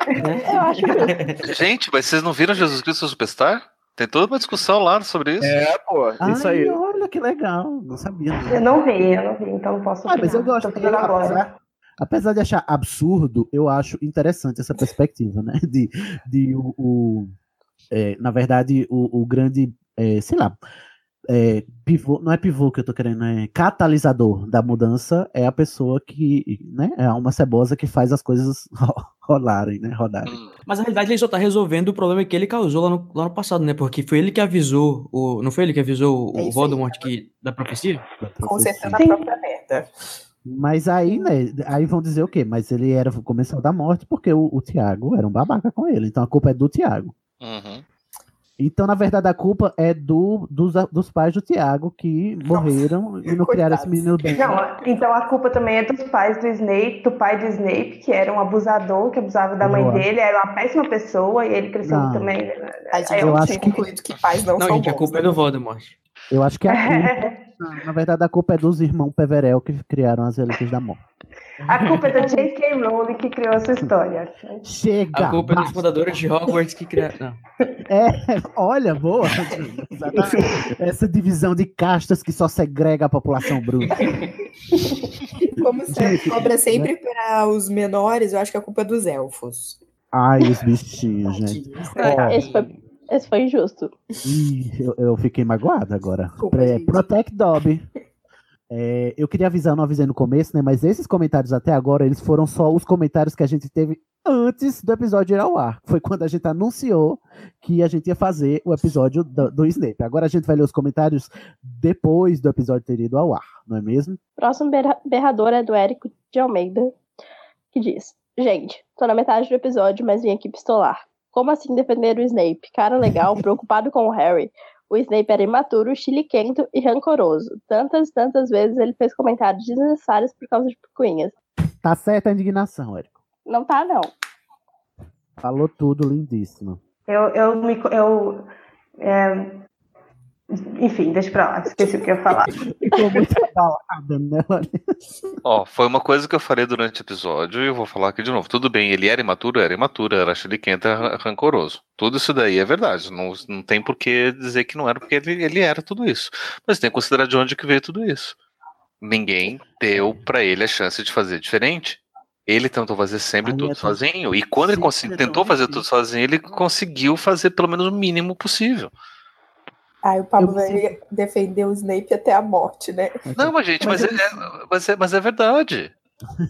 Eu acho que Gente, mas vocês não viram Jesus Cristo Superstar? Tem toda uma discussão lá sobre isso. É, pô, isso Ai, aí. olha que legal. Não sabia. não. Eu não vi, eu não vi, então não posso Ah, mas eu gosto. Fazendo agora. Apesar, de achar absurdo, eu acho interessante essa perspectiva, né? De, de o, o- é, na verdade, o, o grande, é, sei lá, é, pivô, não é pivô que eu tô querendo, é catalisador da mudança é a pessoa que, né? É uma cebosa que faz as coisas ro- rolarem, né? Rodarem. Hum, Mas na realidade ele só tá resolvendo o problema que ele causou lá no, lá no passado, né? Porque foi ele que avisou, o, não foi ele que avisou É o. Voldemort que, da profecia? profecia. a própria merda. Mas aí, né? Aí vão dizer o quê? Mas ele era o comensal da morte porque o, o Tiago era um babaca com ele. Então a culpa é do Tiago. uhum. Então, na verdade, a culpa é do, dos, dos pais do Tiago que morreram e não criaram esse menino bem. Não, então a culpa também é dos pais do Snape, do pai do Snape, que era um abusador, que abusava da mãe dele, era uma péssima pessoa, e ele cresceu Não. também. A gente Aí eu eu acho que- que pais não, Não, são gente, a bons. culpa é do Voldemort. Eu acho que a culpa, na verdade, a culpa é dos irmãos Peverel que criaram as relíquias da morte. A culpa é da J.K. Rowling que criou essa história. Chega! A culpa é dos basta. fundadores de Hogwarts que criaram. É, olha, boa. Essa divisão de castas que só segrega a população bruxa. Como se cobra sempre para os menores, eu acho que a culpa é dos elfos. Ai, os bichinhos, gente. Esse foi, esse foi injusto. Ih, eu, eu fiquei magoado agora. Desculpa, gente. Protect Dobby. É, eu queria avisar, não avisei no começo, né? Mas esses comentários até agora, eles foram só os comentários que a gente teve antes do episódio ir ao ar. Foi quando a gente anunciou que a gente ia fazer o episódio do, do Snape. Agora a gente vai ler os comentários depois do episódio ter ido ao ar, não é mesmo? Próximo berra- berrador é do Érico de Almeida, que diz: Gente, tô na metade do episódio, mas vim aqui pistolar. Como assim defender o Snape? Cara legal, preocupado com o Harry. O Snape era imaturo, chiliquento e rancoroso. Tantas, tantas vezes ele fez comentários desnecessários por causa de picuinhas. Tá certa a indignação, Érico. Não tá, não. Falou tudo, lindíssimo. Eu, eu me. Eu, é, Enfim, deixa pra lá, esqueci o que eu ia falar. Ficou muito abalada, né? Ó, foi uma coisa que eu falei durante o episódio e eu vou falar aqui de novo. Tudo bem, ele era imaturo, era imaturo, era chiliquento, era rancoroso. Tudo isso daí é verdade. Não, não tem por que dizer que não era, porque ele, ele era tudo isso. Mas tem que considerar de onde que veio tudo isso. Ninguém deu pra ele a chance de fazer diferente. Ele tentou fazer sempre Ai, tudo sozinho. E quando ele é tentou fazer tudo sozinho, ele conseguiu fazer pelo menos o mínimo possível. Aí o Pablo Eu vai defender o Snape até a morte, né? Não, mas gente, mas, Mas é, é- mas, é, mas é verdade.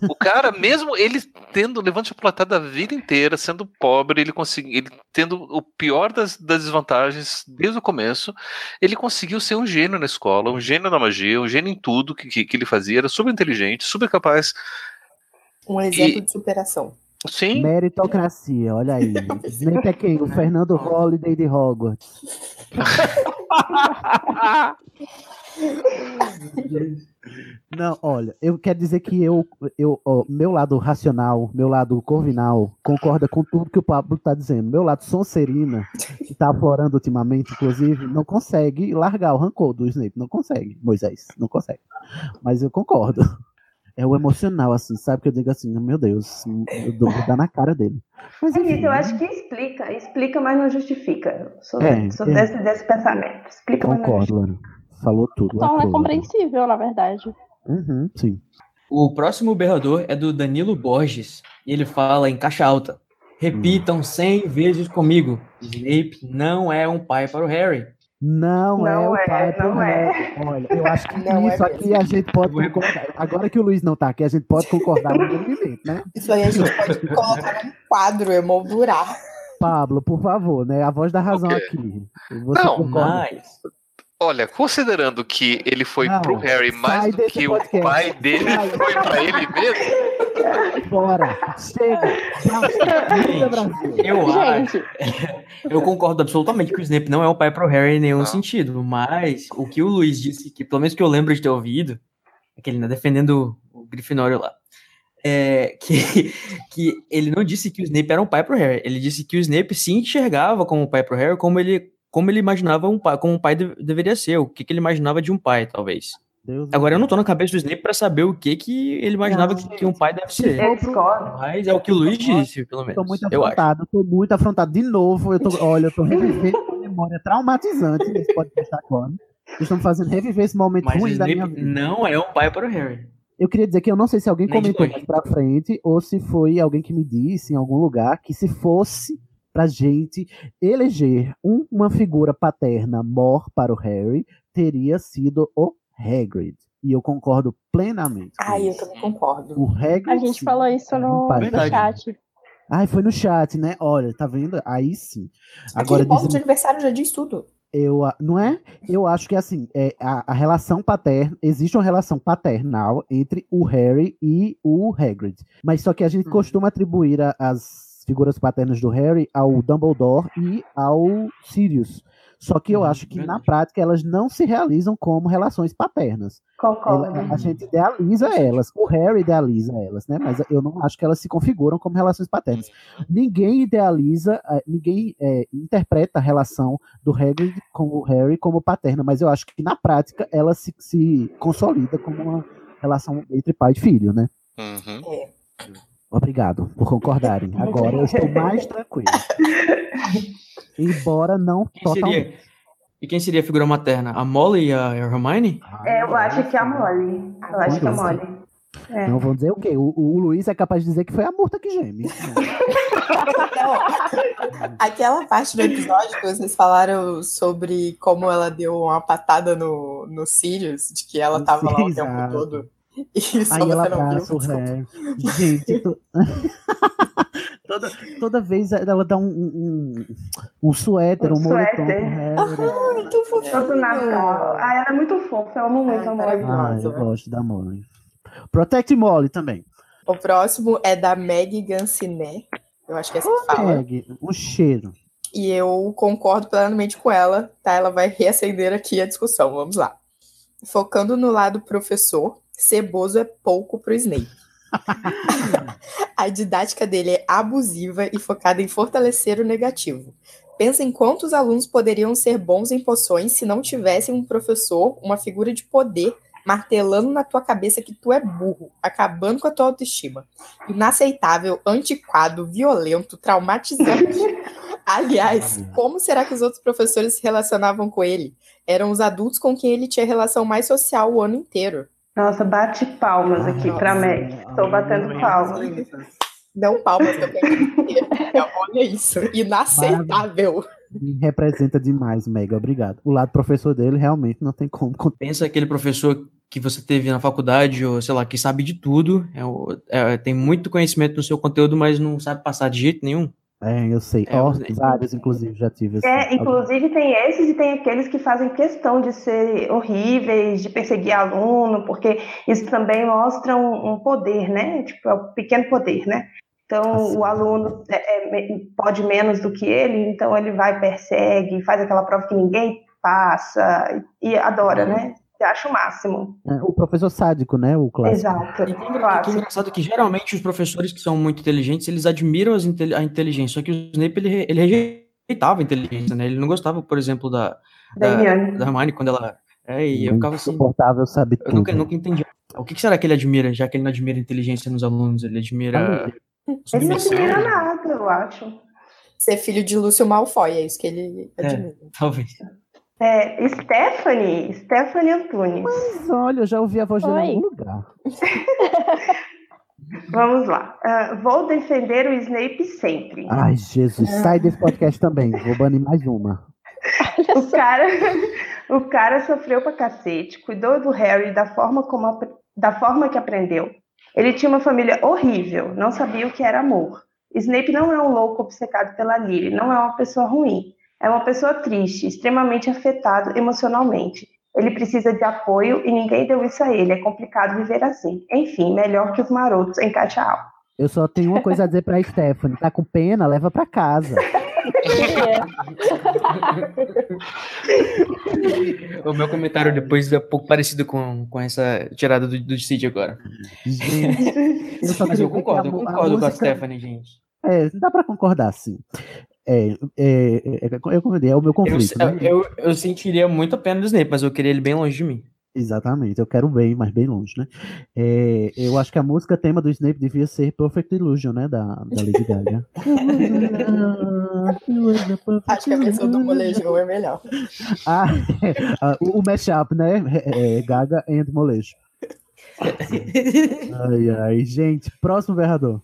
O cara, mesmo ele tendo levando chocolatada a vida inteira, sendo pobre, ele conseguiu, ele tendo o pior das, das desvantagens desde o começo, ele conseguiu ser um gênio na escola, um gênio na magia, um gênio em tudo que, que, que ele fazia, era super inteligente, super capaz. Um exemplo E- de superação. Sim, Meritocracia, olha aí. Snape é quem? O Fernando Holliday de Hogwarts. Não, olha, eu quero dizer que eu, eu ó, meu lado racional, meu lado corvinal, concorda com tudo que o Pablo tá dizendo. Meu lado sonserina, que tá aflorando ultimamente, inclusive, não consegue largar o rancor do Snape. Não consegue, Moisés, não consegue. Mas eu concordo. É o emocional, assim, sabe? Que eu digo assim, meu Deus, eu dou dar na cara dele. Mas É enfim, isso, eu acho que explica, explica, mas não justifica. Sou, É, sou é. Desse, desse pensamento. Explica, mas não concordo. Falou tudo. Então é Lana. compreensível, na verdade. Uhum, sim. O próximo berrador é do Danilo Borges. E ele fala em caixa alta. Repitam 100 vezes comigo. Snape não é um pai para o Harry. Não, é Não o é, pai pro não é. Harry. Olha, eu acho que Não é isso aqui a gente pode concordar. Agora que o Luiz não tá aqui, a gente pode concordar unanimemente, né? Isso aí a gente pode colocar num quadro, emoldurar. Pablo, por favor, né? A voz da razão aqui. Você Não, concorda? Mas olha, considerando que ele foi Não, pro Harry mais do que o podcast. pai dele foi pra ele mesmo, Bora! Chega! Eu acho. Gente, Eu concordo absolutamente que o Snape não é o pai pro Harry em nenhum Não. sentido, mas o que o Luiz disse, que pelo menos que eu lembro de ter ouvido, é que ele tá defendendo o Grifinório lá, é que, que ele não disse que o Snape era um pai pro Harry, ele disse que o Snape se enxergava como pai pro Harry, como ele, como ele imaginava um pai, como um pai de- deveria ser, o que, que ele imaginava de um pai, talvez. Deus Agora eu não tô na cabeça do Snape pra saber o que, que ele imaginava Não, que, que um pai deve ser. Eu discordo. Mas é o que o Luiz disse, pelo Tô menos. muito Eu acho. afrontado, tô muito afrontado. De novo, eu tô, olha, eu tô revivendo uma memória traumatizante nesse podcast agora. Vocês estão me fazendo reviver esse momento Mas o ruim da minha Snape vida. não é um pai para o Harry. Eu queria dizer que eu não sei se alguém Nem comentou mais pra frente ou se foi alguém que me disse em algum lugar que se fosse pra gente eleger um- uma figura paterna mor para o Harry, teria sido o Hagrid. E eu concordo plenamente. Ai, eu também concordo. O Hagrid, a gente sim, falou isso no, no chat. Ai, foi no chat, né? Olha, tá vendo? Aí sim. Agora, Aquele bolo de aniversário já diz tudo. eu, não é? Eu acho que assim, é, a, a relação paterna, existe uma relação paternal entre o Harry e o Hagrid. Mas só que a gente costuma atribuir a- as figuras paternas do Harry ao Dumbledore e ao Sirius. Só que eu Uhum, acho que na prática elas não se realizam como relações paternas. Concordo. Ela- a gente idealiza elas, o Harry idealiza elas, né? Mas eu não acho que elas se configuram como relações paternas. Ninguém idealiza, eh, ninguém eh, interpreta a relação do Hagrid com o Harry como paterna, mas eu acho que na prática ela se, se consolida como uma relação entre pai e filho, né? Uhum. Obrigado por concordarem. Agora eu estou mais tranquilo. Embora não Quem totalmente. seria, e quem seria a figura materna? A Molly e a Hermione? É, eu acho que é a Molly. Eu acho que é a Molly. É. Não vão dizer o quê? O, o Luiz é capaz de dizer que foi a murta que geme. Aquela parte do episódio que vocês falaram sobre como ela deu uma patada no, no Sirius, de que ela tava lá o tempo todo. E só Aí você ela não viu. abraça o. Harry. Gente, to- Toda, toda vez ela dá um, um, um suéter, um, Um moletom pro suéter. Harry. Ah, muito fofinho. Todo Natal. Ah, ela é muito fofa, eu amo muito a Molly. Ah, eu gosto da Molly. Protect Molly também. O próximo é da Meg Ganciné. Eu acho que é assim que fala. Meg, um cheiro. E eu concordo plenamente com ela, tá? Ela vai reacender aqui a discussão. Vamos lá. Focando no lado professor, ceboso é pouco pro Snape. a didática dele é abusiva e focada em fortalecer o negativo. Pensa em quantos alunos poderiam ser bons em poções se não tivessem um professor, uma figura de poder, martelando na tua cabeça que tu é burro, acabando com a tua autoestima. Inaceitável, antiquado, violento, traumatizante. Aliás, como será que os outros professores se relacionavam com ele? Eram os adultos com quem ele tinha relação mais social o ano inteiro. Nossa, bate palmas aqui pra Meg. Estou batendo palmas. Não palmas também. Olha isso. Inaceitável. Me representa demais, Mega. Obrigado. O lado professor dele realmente não tem como. Pensa aquele professor que você teve na faculdade, ou sei lá, que sabe de tudo, é é, tem muito conhecimento no seu conteúdo, mas não sabe passar de jeito nenhum. É, eu sei. É, vários, inclusive, já tive. assim. É, inclusive tem esses e tem aqueles que fazem questão de ser horríveis, de perseguir aluno, porque isso também mostra um, um poder, né? Tipo, é um pequeno poder, né? Então, Assim. o aluno é- é pode menos do que ele, então ele vai, persegue, faz aquela prova que ninguém passa e adora, né? Eu acho o máximo. É, o professor sádico, né? O clássico. Exato. E que, é Clássico. engraçado que geralmente os professores que são muito inteligentes, eles admiram inte- a inteligência, só que o Snape, ele, ele rejeitava a inteligência, né? Ele não gostava, por exemplo, da, Da da, Hermione. da Hermione quando ela... É, e eu ficava assim... Insuportável, sabe Eu tudo. nunca, nunca entendi. O que, que será que ele admira, já que ele não admira a inteligência nos alunos? Ele admira Ele não admira nada, eu acho. Ser filho de Lúcio Malfoy, é isso que ele admira. Talvez. É, Stephanie, Stephanie Antunes. Mas olha, eu já ouvi a voz em Oi. algum lugar. Vamos lá. Ah, vou defender o Snape sempre. Ai, Jesus, sai desse podcast também. Vou banir mais uma. O cara, o cara sofreu pra cacete, cuidou do Harry da forma, como, da forma que aprendeu. Ele tinha uma família horrível, não sabia o que era amor. Snape não é um louco obcecado pela Lily, não é uma pessoa ruim. É uma pessoa triste, extremamente afetado emocionalmente. Ele precisa de apoio e ninguém deu isso a ele. É complicado viver assim. Enfim, melhor que os marotos em caixa alta. Eu só tenho uma coisa a dizer pra Stephanie. Tá com pena? Leva pra casa. O meu comentário depois é um pouco parecido com, com essa tirada do, do Cid agora. Gente, eu só Mas eu concordo, eu a mu- a concordo com a música- Stephanie, gente. É, dá pra concordar, sim. É, é, é, é, eu é o meu Eu, conflito. né? eu, eu sentiria muito a pena do Snape, mas eu queria ele bem longe de mim. Exatamente, eu quero bem, mas bem longe, né? É, eu acho que a música tema do Snape devia ser Perfect Illusion, né? Da, da Lady Gaga. Acho que a versão do molejão é melhor. Ah, ah, o, o mashup, né? É, é, Gaga and Molejo. Ai, ai, gente, próximo berrador.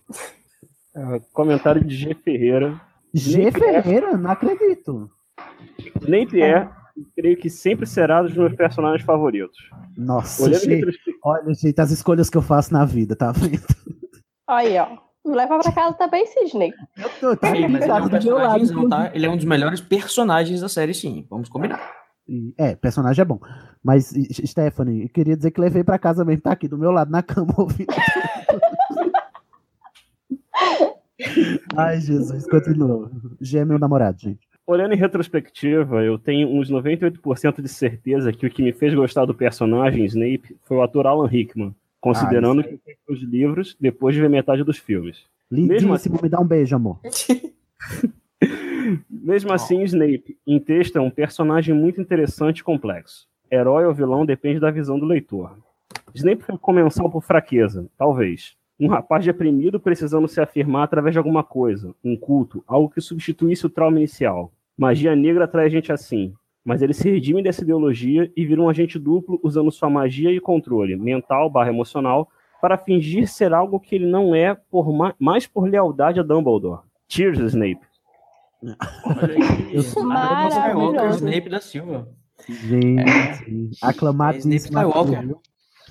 Ah, comentário de G. Ferreira. G. É- Ferreira, não acredito. Snape é, creio que sempre será dos meus personagens favoritos. Nossa, Olhando em gente, retrospectiva, olha, gente, as escolhas que eu faço na vida, tá vendo? Aí, ó. Leva pra casa também, Sidney. Eu tô tá Sim, mas ele é um personagem, tá? Ele é um dos melhores personagens da série, sim. Vamos combinar. É, personagem é bom. Mas, Stephanie, eu queria dizer que levei pra casa mesmo, tá aqui do meu lado na cama ouvindo. Ai, Jesus, continua. G é meu namorado, gente. olhando em retrospectiva, eu tenho uns 98% de certeza que o que me fez gostar do personagem Snape foi o ator Alan Rickman, considerando Ah, que eu os livros depois de ver metade dos filmes. Lindíssimo, assim- me dá um beijo, amor. Mesmo assim, Snape, em texto, é um personagem muito interessante e complexo. Herói ou vilão depende da visão do leitor. Snape foi comensal por fraqueza, talvez. Um rapaz deprimido precisando se afirmar através de alguma coisa, um culto, algo que substituísse o trauma inicial. Magia negra atrai a gente assim, mas ele se redime dessa ideologia e vira um agente duplo usando sua magia e controle, mental barra emocional, para fingir ser algo que ele não é, por ma- mais por lealdade a Dumbledore. Cheers, Snape. Aí. Maravilhoso. Skywalker, Snape da Silva. Gente, É Snape aclamadíssimo. Skywalker.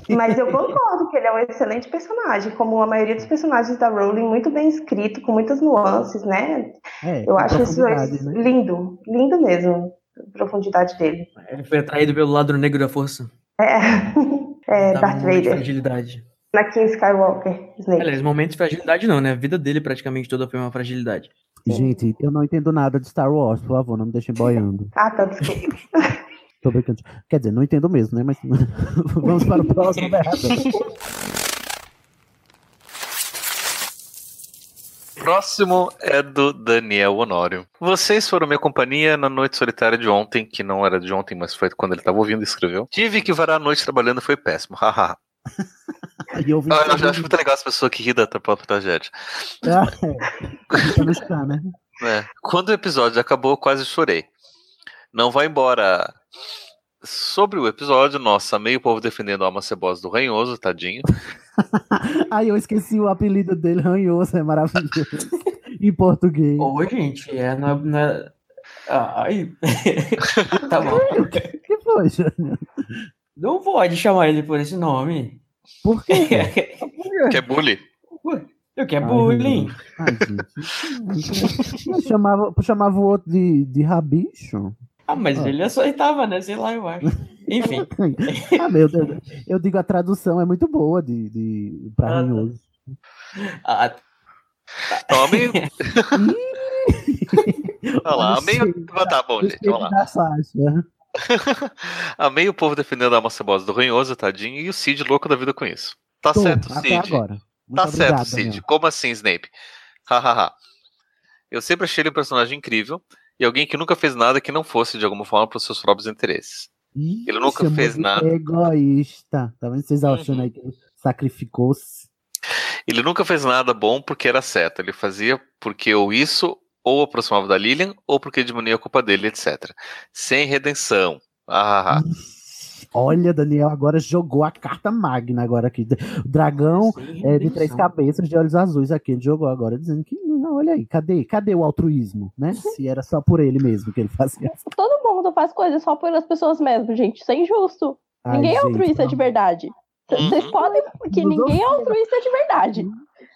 Mas eu concordo que ele é um excelente personagem, como a maioria dos personagens da Rowling, muito bem escrito, com muitas nuances, né? É, Eu acho isso né? lindo, lindo mesmo, a profundidade dele. Ele foi atraído pelo lado negro da força. É, é Tava Darth Vader, fragilidade. Anakin Skywalker, Snape. Aliás, momento de fragilidade não, né? A vida dele praticamente toda foi uma fragilidade. Gente, eu não entendo nada de Star Wars, por favor, não me deixem boiando. Ah, tá, desculpa. Tô brincando. Quer dizer, não entendo mesmo, né? Mas vamos para o próximo. Próximo é do Daniel Honório. Vocês foram minha companhia na noite solitária de ontem, que não era de ontem, mas foi quando ele estava ouvindo e escreveu. Tive que varar a noite trabalhando, foi péssimo. Haha. Eu Ah, eu acho muito legal as pessoas que ri da própria tragédia. Ah, é. Né? É. Quando o episódio acabou, eu quase chorei. Não vai embora. Sobre o episódio, nossa, meio povo defendendo a alma cebosa do ranhoso, tadinho. Ai, eu esqueci o apelido dele, ranhoso, é maravilhoso. em português. Ô, gente, é, não é. Não é... Ah, Ai. tá bom. O que foi, Júnior? Não pode chamar ele por esse nome. Por quê? Que é bully. Eu quero Ai, bullying. Ai, gente. Eu chamava, chamava o outro de, de rabicho. Ah, mas Ah. ele aceitava, né? Sei lá, eu acho. Enfim. Ah, meu Deus. Eu digo, a tradução é muito boa de, de, pra Ah, tá. ranhoso. Ah, Tome. Olha lá, Olha meio. o Tá bom, gente. Vamos lá. Amei o povo defendendo a cebosa do ranhoso, tadinho, e o Cid louco da vida com isso. Tá Tô, certo, até Cid. agora. Muito Tá obrigado, certo, Cid. Daniel. Como assim, Snape? Hahaha. Eu sempre achei ele um personagem incrível e alguém que nunca fez nada que não fosse de alguma forma para os seus próprios interesses. Ih, Ele nunca fez de nada. Uhum. Egoísta. Tá vendo vocês achando aí que ele sacrificou-se? Ele nunca fez nada bom porque era certo. Ele fazia porque ou isso ou aproximava da Lilian ou porque diminuía a culpa dele, etc. Sem redenção. Ah, Olha, Daniel agora jogou a carta magna agora aqui. O dragão é, de três cabeças de olhos azuis aqui. Ele jogou agora dizendo que, não, olha aí, cadê, cadê o altruísmo, né? Se era só por ele mesmo que ele fazia. Todo mundo faz coisas só pelas pessoas mesmo, gente. Isso é injusto. Ai, ninguém é gente, altruísta de não. verdade. Vocês Uhum. podem que ninguém é altruísta de verdade.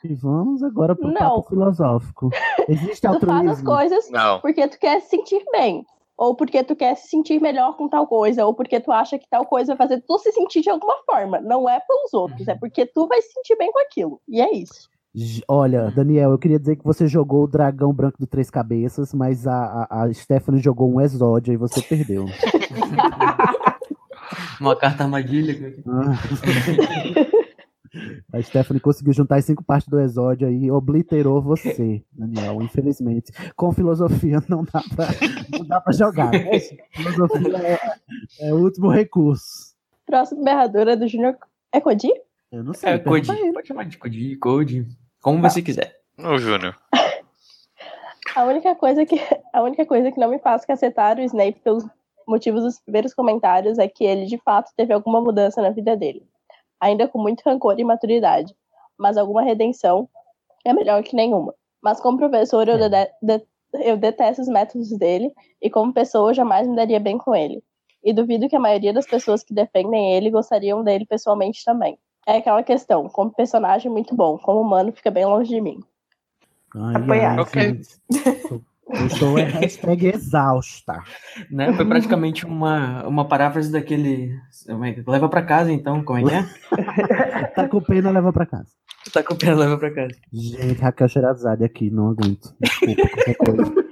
E vamos agora pro Não. papo filosófico. Existe Tu faz as altruísmo? coisas não. porque tu quer se sentir bem. Ou porque tu quer se sentir melhor com tal coisa. Ou porque tu acha que tal coisa vai fazer tu se sentir de alguma forma. Não é pelos outros, é porque tu vai se sentir bem com aquilo. E é isso. Olha, Daniel, eu queria dizer que você jogou o dragão branco de três cabeças, mas a, a, a Stephanie jogou um exódio e você perdeu. Uma carta armadilha. A Stephanie conseguiu juntar as cinco partes do exódio aí e obliterou você, Daniel, infelizmente. Com filosofia não dá pra, não dá pra jogar, né? Filosofia é, é o último recurso. Próximo berrador é do Junior. É Codi? Eu não sei. É, ele. Pode chamar de Code, Code. Como você quiser. Ô, Júnior. A única coisa que a única coisa que não me faz cacetar o Snape pelos motivos dos primeiros comentários é que ele de fato teve alguma mudança na vida dele, ainda com muito rancor e maturidade, mas alguma redenção é melhor que nenhuma. Mas como professor eu, dede- de- eu detesto os métodos dele e como pessoa eu jamais me daria bem com ele. E duvido que a maioria das pessoas que defendem ele gostariam dele pessoalmente também. É aquela questão, como personagem muito bom, como humano fica bem longe de mim. Ai, Apoiado. ai, Ok. Eu estou é hashtag exausta. Né? Foi praticamente uma, uma paráfrase daquele. Leva pra casa, então, como é que é? Tá com pena, leva pra casa. Tá com pena, leva pra casa. Gente, Raquel Sherazade aqui, não aguento. Desculpa, qualquer coisa.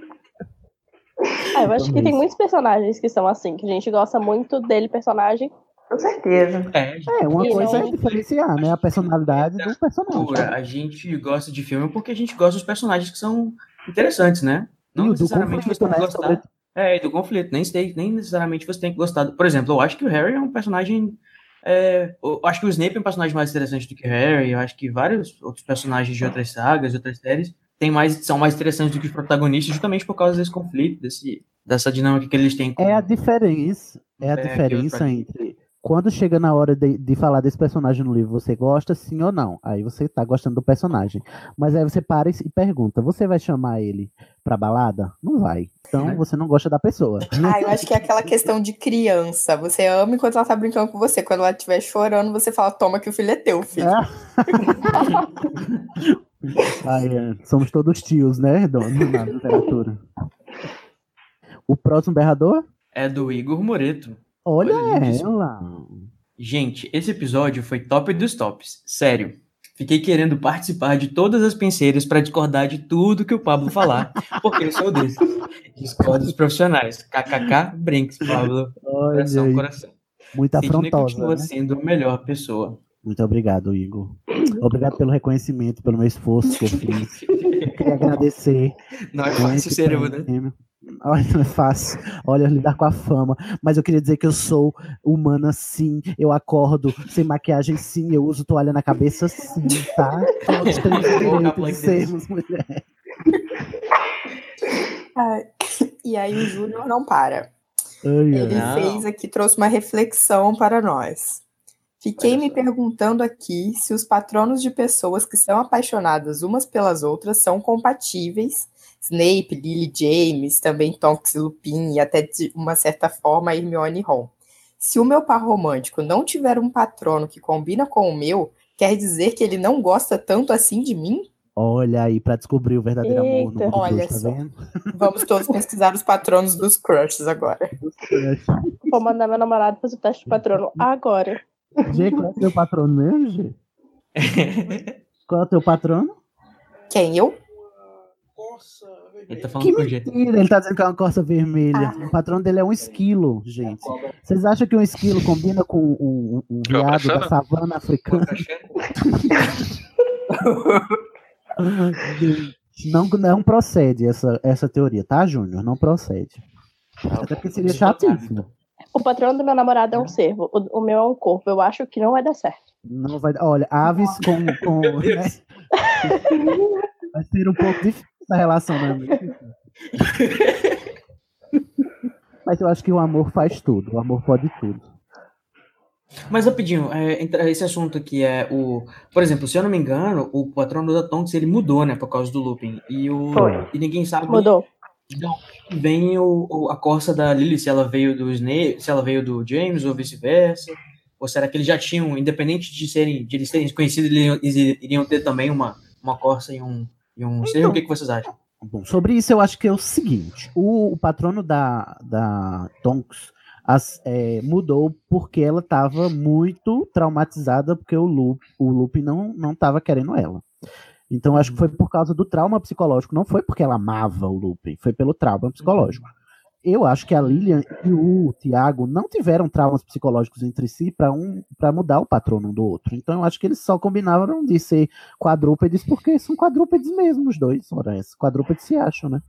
Ah, eu acho que tem muitos personagens que são assim, que a gente gosta muito dele, personagem. Com certeza. É, É, uma E coisa não- é diferenciar, né? A personalidade do personagem. A gente gosta de filme porque a gente gosta dos personagens que são interessantes, né? Não necessariamente você tem que né? gostar. Sobre- É, do conflito. Nem, nem necessariamente você tem que gostar. Por exemplo, eu acho que o Harry é um personagem. é, eu acho que o Snape é um personagem mais interessante do que o Harry. Eu acho que vários outros personagens de outras sagas, de outras séries, tem mais, são mais interessantes do que os protagonistas, justamente por causa desse conflito, desse, dessa dinâmica que eles têm com É a diferença. É a É, diferença entre quando chega na hora de, de falar desse personagem no livro, você gosta, sim ou não? Aí você tá gostando do personagem. Mas aí você para e, pergunta: você vai chamar ele pra balada? Não vai. Então você não gosta da pessoa. Ah, eu acho que é aquela questão de criança. Você ama enquanto ela tá brincando com você. Quando ela estiver chorando, você fala: toma que o filho é teu, filho. Ai, é, somos todos tios, né, Dona, na literatura. O próximo berrador? É do Igor Moreto. Olha ela. Gente, esse episódio foi top dos tops. Sério. Fiquei querendo participar de todas as penseiras para discordar de tudo que o Pablo falar, porque eu sou desses. Discordo dos profissionais. KKK, Brinks, Pablo. Coração, aí. coração. Muito afrontosa. continua né? sendo a melhor pessoa. Muito obrigado, Igor. Obrigado pelo reconhecimento, pelo meu esforço que eu fiz. Eu queria agradecer. Não é fácil ser eu, né? Olha, não é fácil. Olha, lidar com a fama. Mas eu queria dizer que eu sou humana, sim. Eu acordo sem maquiagem, sim. Eu uso toalha na cabeça, sim, tá? Todos temos o direito de sermos mulheres. Ai, E aí o Júnior não para. Ele fez aqui, trouxe uma reflexão para nós. Fiquei me perguntando aqui se os patronos de pessoas que são apaixonadas umas pelas outras são compatíveis. Snape, Lily James, também Tonks e Lupin, e até de uma certa forma Hermione e Ron. Se o meu par romântico não tiver um patrono que combina com o meu, quer dizer que ele não gosta tanto assim de mim? Olha aí, pra descobrir o verdadeiro amor no Eita. mundo Olha tá só. vendo? Vamos todos pesquisar os patronos dos crushes agora. Vou mandar meu namorado fazer o teste de patrono agora. G, qual é o teu patrono mesmo, G? Qual é o teu patrono? Quem, eu? Ele tá Que falando com o G. mentira, ele tá dizendo que é uma corça vermelha. Ah. O patrono dele é um esquilo, gente. Vocês acham que um esquilo combina com um É uma viado da savana africana? Não, não procede essa, essa teoria, tá, Júnior? Não procede. Até porque seria chatíssimo. O patrono do meu namorado é um cervo, o, o meu é um corpo. Eu acho que não vai dar certo. Não vai, olha, aves com. com né? Vai ser um pouco difícil a relação, né? Mas eu acho que o amor faz tudo. O amor pode tudo. Mas rapidinho, é, esse assunto aqui é o. Por exemplo, se eu não me engano, o patrono da Tonks ele mudou, né? Por causa do Lupin. E, o, Foi. e ninguém sabe. Mudou. Então, vem o, o- a corça da Lily, se ela veio do Snape, se ela veio do James ou vice-versa. Ou será que eles já tinham, independente de serem, de eles terem conhecido, eles iriam, eles iriam ter também uma, uma corça e um, e um cervo? O que, que vocês acham? Bom, sobre isso eu acho que é o seguinte: o, o patrono da, da Tonks as- é, mudou porque ela estava muito traumatizada porque o Lup, o Lupe não não estava querendo ela. Então acho que foi por causa do trauma psicológico, não foi porque ela amava o Lupin, foi pelo trauma psicológico. Eu acho que a Lilian e o Tiago não tiveram traumas psicológicos entre si para um para mudar o patrono um do outro. Então eu acho que eles só combinavam de ser quadrúpedes porque são quadrúpedes mesmo os dois. Ora, esse quadrúpedes se acham, né?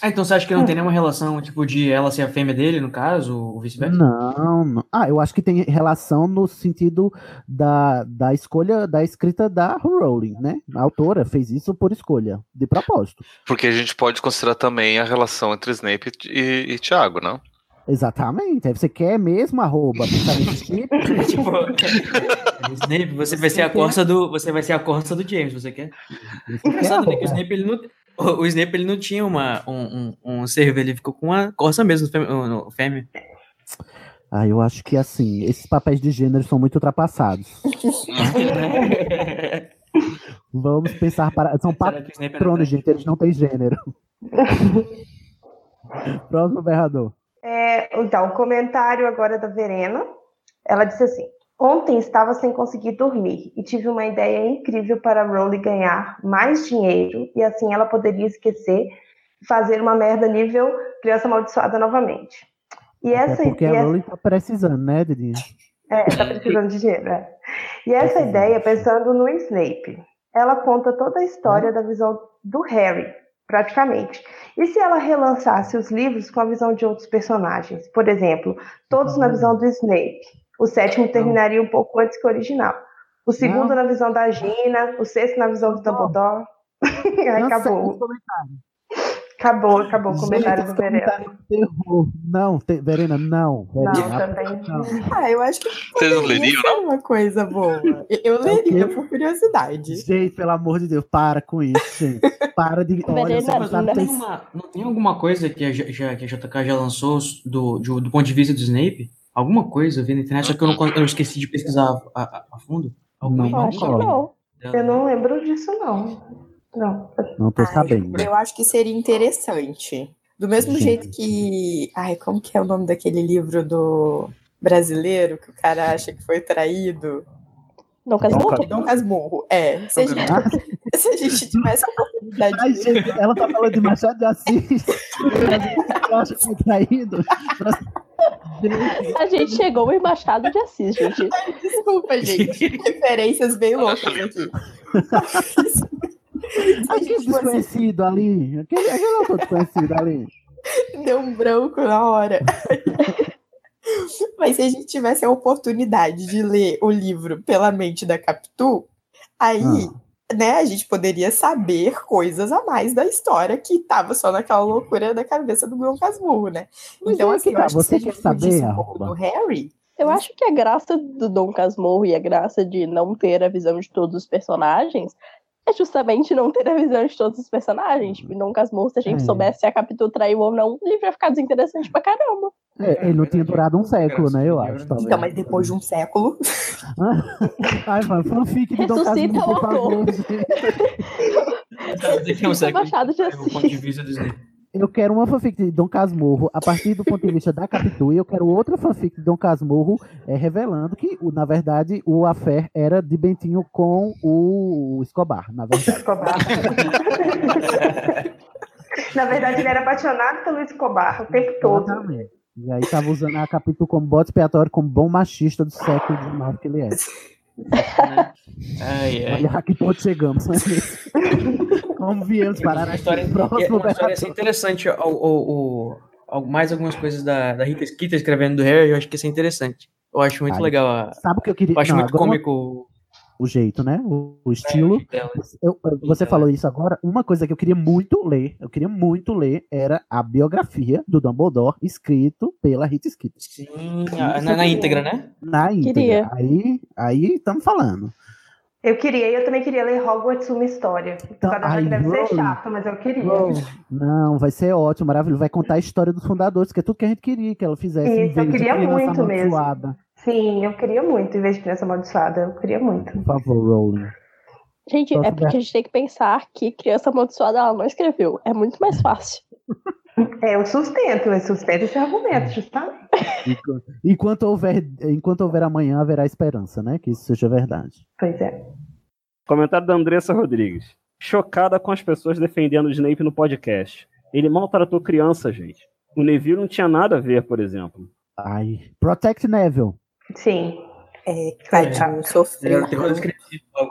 Ah, então você acha que não tem nenhuma relação, tipo, de ela ser a fêmea dele, no caso, ou vice-versa? Não, não. Ah, eu acho que tem relação no sentido da, da escolha, da escrita da Rowling, né? A autora fez isso por escolha, de propósito. Porque a gente pode considerar também a relação entre Snape e, e Thiago, não? Exatamente. Aí você quer mesmo arroba tipo? tipo, Snape, você vai ser a corça do, você vai ser a corça do James, você quer? Engraçado, né, que o Snape ele não, o, o Snape ele não tinha uma um, um, um cervo, ele ficou com uma corça mesmo, fêmea. no- fêmea. Ah, eu acho que assim, esses papéis de gênero são muito ultrapassados. Vamos pensar para. São patronos, gente, eles não têm gênero. Próximo berrador. É, então, o comentário agora da Verena. Ela disse assim: Ontem estava sem conseguir dormir e tive uma ideia incrível para a Rowley ganhar mais dinheiro e assim ela poderia esquecer e fazer uma merda nível criança amaldiçoada novamente. E essa, porque a essa- Rowling tá precisando, né, Didi? é, tá precisando de dinheiro, é. E essa ideia, pensando no Snape, ela conta toda a história da visão do Harry, praticamente. E se ela relançasse os livros com a visão de outros personagens? Por exemplo, todos na visão do Snape. O sétimo terminaria um pouco antes que o original. O segundo na visão da Gina, o sexto na visão do Dumbledore. Aí acabou. Acabou, acabou o comentário Gente, do Verena. terror. Não, te- Verena, não. Não, Verena, também. não. Ah, eu acho que Vocês não leriam, ser uma coisa boa. Eu- Eu leria por curiosidade. Gente, pelo amor de Deus, para com isso, gente. Para de. Olha, Verena, você não não tem, uma- não tem alguma coisa que a, que a JK já lançou do, de- do ponto de vista do Snape? Alguma coisa eu vi na internet, só que eu, não, eu esqueci de pesquisar a, a- a fundo. Alguma Não, Eu acho que não. Eu não lembro disso, não. Não. Não tô Ai, sabendo. Eu acho que seria interessante. Do mesmo Gente. jeito que. Ai, como que é o nome daquele livro do brasileiro que o cara acha que foi traído? Não casou? Dom Casmurro. É. Se a, gente, Ah, se a gente tivesse a oportunidade Ai, de gente, ela tá falando de Machado de Assis. Eu acho que foi traído. A gente chegou em Machado de Assis, gente. Desculpa, gente. Referências bem loucas aqui. Aquele desconhecido ali. Aquele, aquele autor desconhecido ali. Deu um branco na hora. Mas se a gente tivesse a oportunidade de ler o livro pela mente da Capitu, aí, né, a gente poderia saber coisas a mais da história que tava só naquela loucura da cabeça do Dom Casmurro, né? Mas Então, é assim, que eu tá, acho que se você a gente quer saber, um do Harry, Eu acho que a graça do Dom Casmurro e a graça de não ter a visão de todos os personagens é justamente não ter a visão de todos os personagens. Tipo, em Dom Casmurro, se a gente É. soubesse se a Capitu traiu ou não, o livro ia ficar desinteressante pra caramba. É, ele não tinha durado um século, né? Eu acho. Talvez. então, mas depois de um século, Ai, mano, fanfic de Dom Casmurro, por favor. Daqui a um século, Machado de o ponto de Assis. vista do Snape. Eu quero uma fanfic de Dom Casmurro a partir do ponto de vista da Capitu, e eu quero outra fanfic de Dom Casmurro é, revelando que, na verdade, o affair era de Bentinho com o Escobar, na verdade. Escobar. Na verdade, ele era apaixonado pelo Escobar o tempo todo. Exatamente. E aí tava usando a Capitu como bode expiatório, como bom machista do século XIX que ele é. Ai, ai. Olha a que ponto chegamos, né? Como viemos parar aqui. história, é Próximo uma história assim, interessante. O, o, o- mais algumas coisas da, da Rita Skeeter escrevendo do Harry, eu acho que isso é interessante. Eu acho muito Ai, legal. a- Sabe o que eu queria? eu acho Não, muito agora cômico o jeito, né? O, o estilo. dela. Eu- você Então, falou isso agora. Uma coisa que eu queria muito ler, eu queria muito ler, era a biografia do Dumbledore, escrito pela Rita Skeeter. Sim, na, na íntegra, né? Na íntegra. Queria. Aí, aí estamos falando. Eu queria, e eu também queria ler Hogwarts Uma História. Então, Cada ai, deve ser chato, mas eu queria. Não, vai ser ótimo, maravilhoso. Vai contar a história dos fundadores, que é tudo que a gente queria que ela fizesse. Isso, eu queria muito mesmo. amaldiçoada. Sim, eu queria muito, em vez de criança amaldiçoada, eu queria muito. Por favor, Rowling. Gente, Só é porque a gente tem que pensar que criança amaldiçoada ela não escreveu. É muito mais fácil. É, eu sustento, eu sustento esse argumento, justamente. Enquanto houver, enquanto houver amanhã, haverá esperança, né? Que isso seja verdade. Pois é. Comentário da Andressa Rodrigues. Chocada com as pessoas defendendo o Snape no podcast. Ele maltratou criança, gente. O Neville não tinha nada a ver, por exemplo. Ai. Protect Neville. Sim. é, tadinho, Ele sofreu. era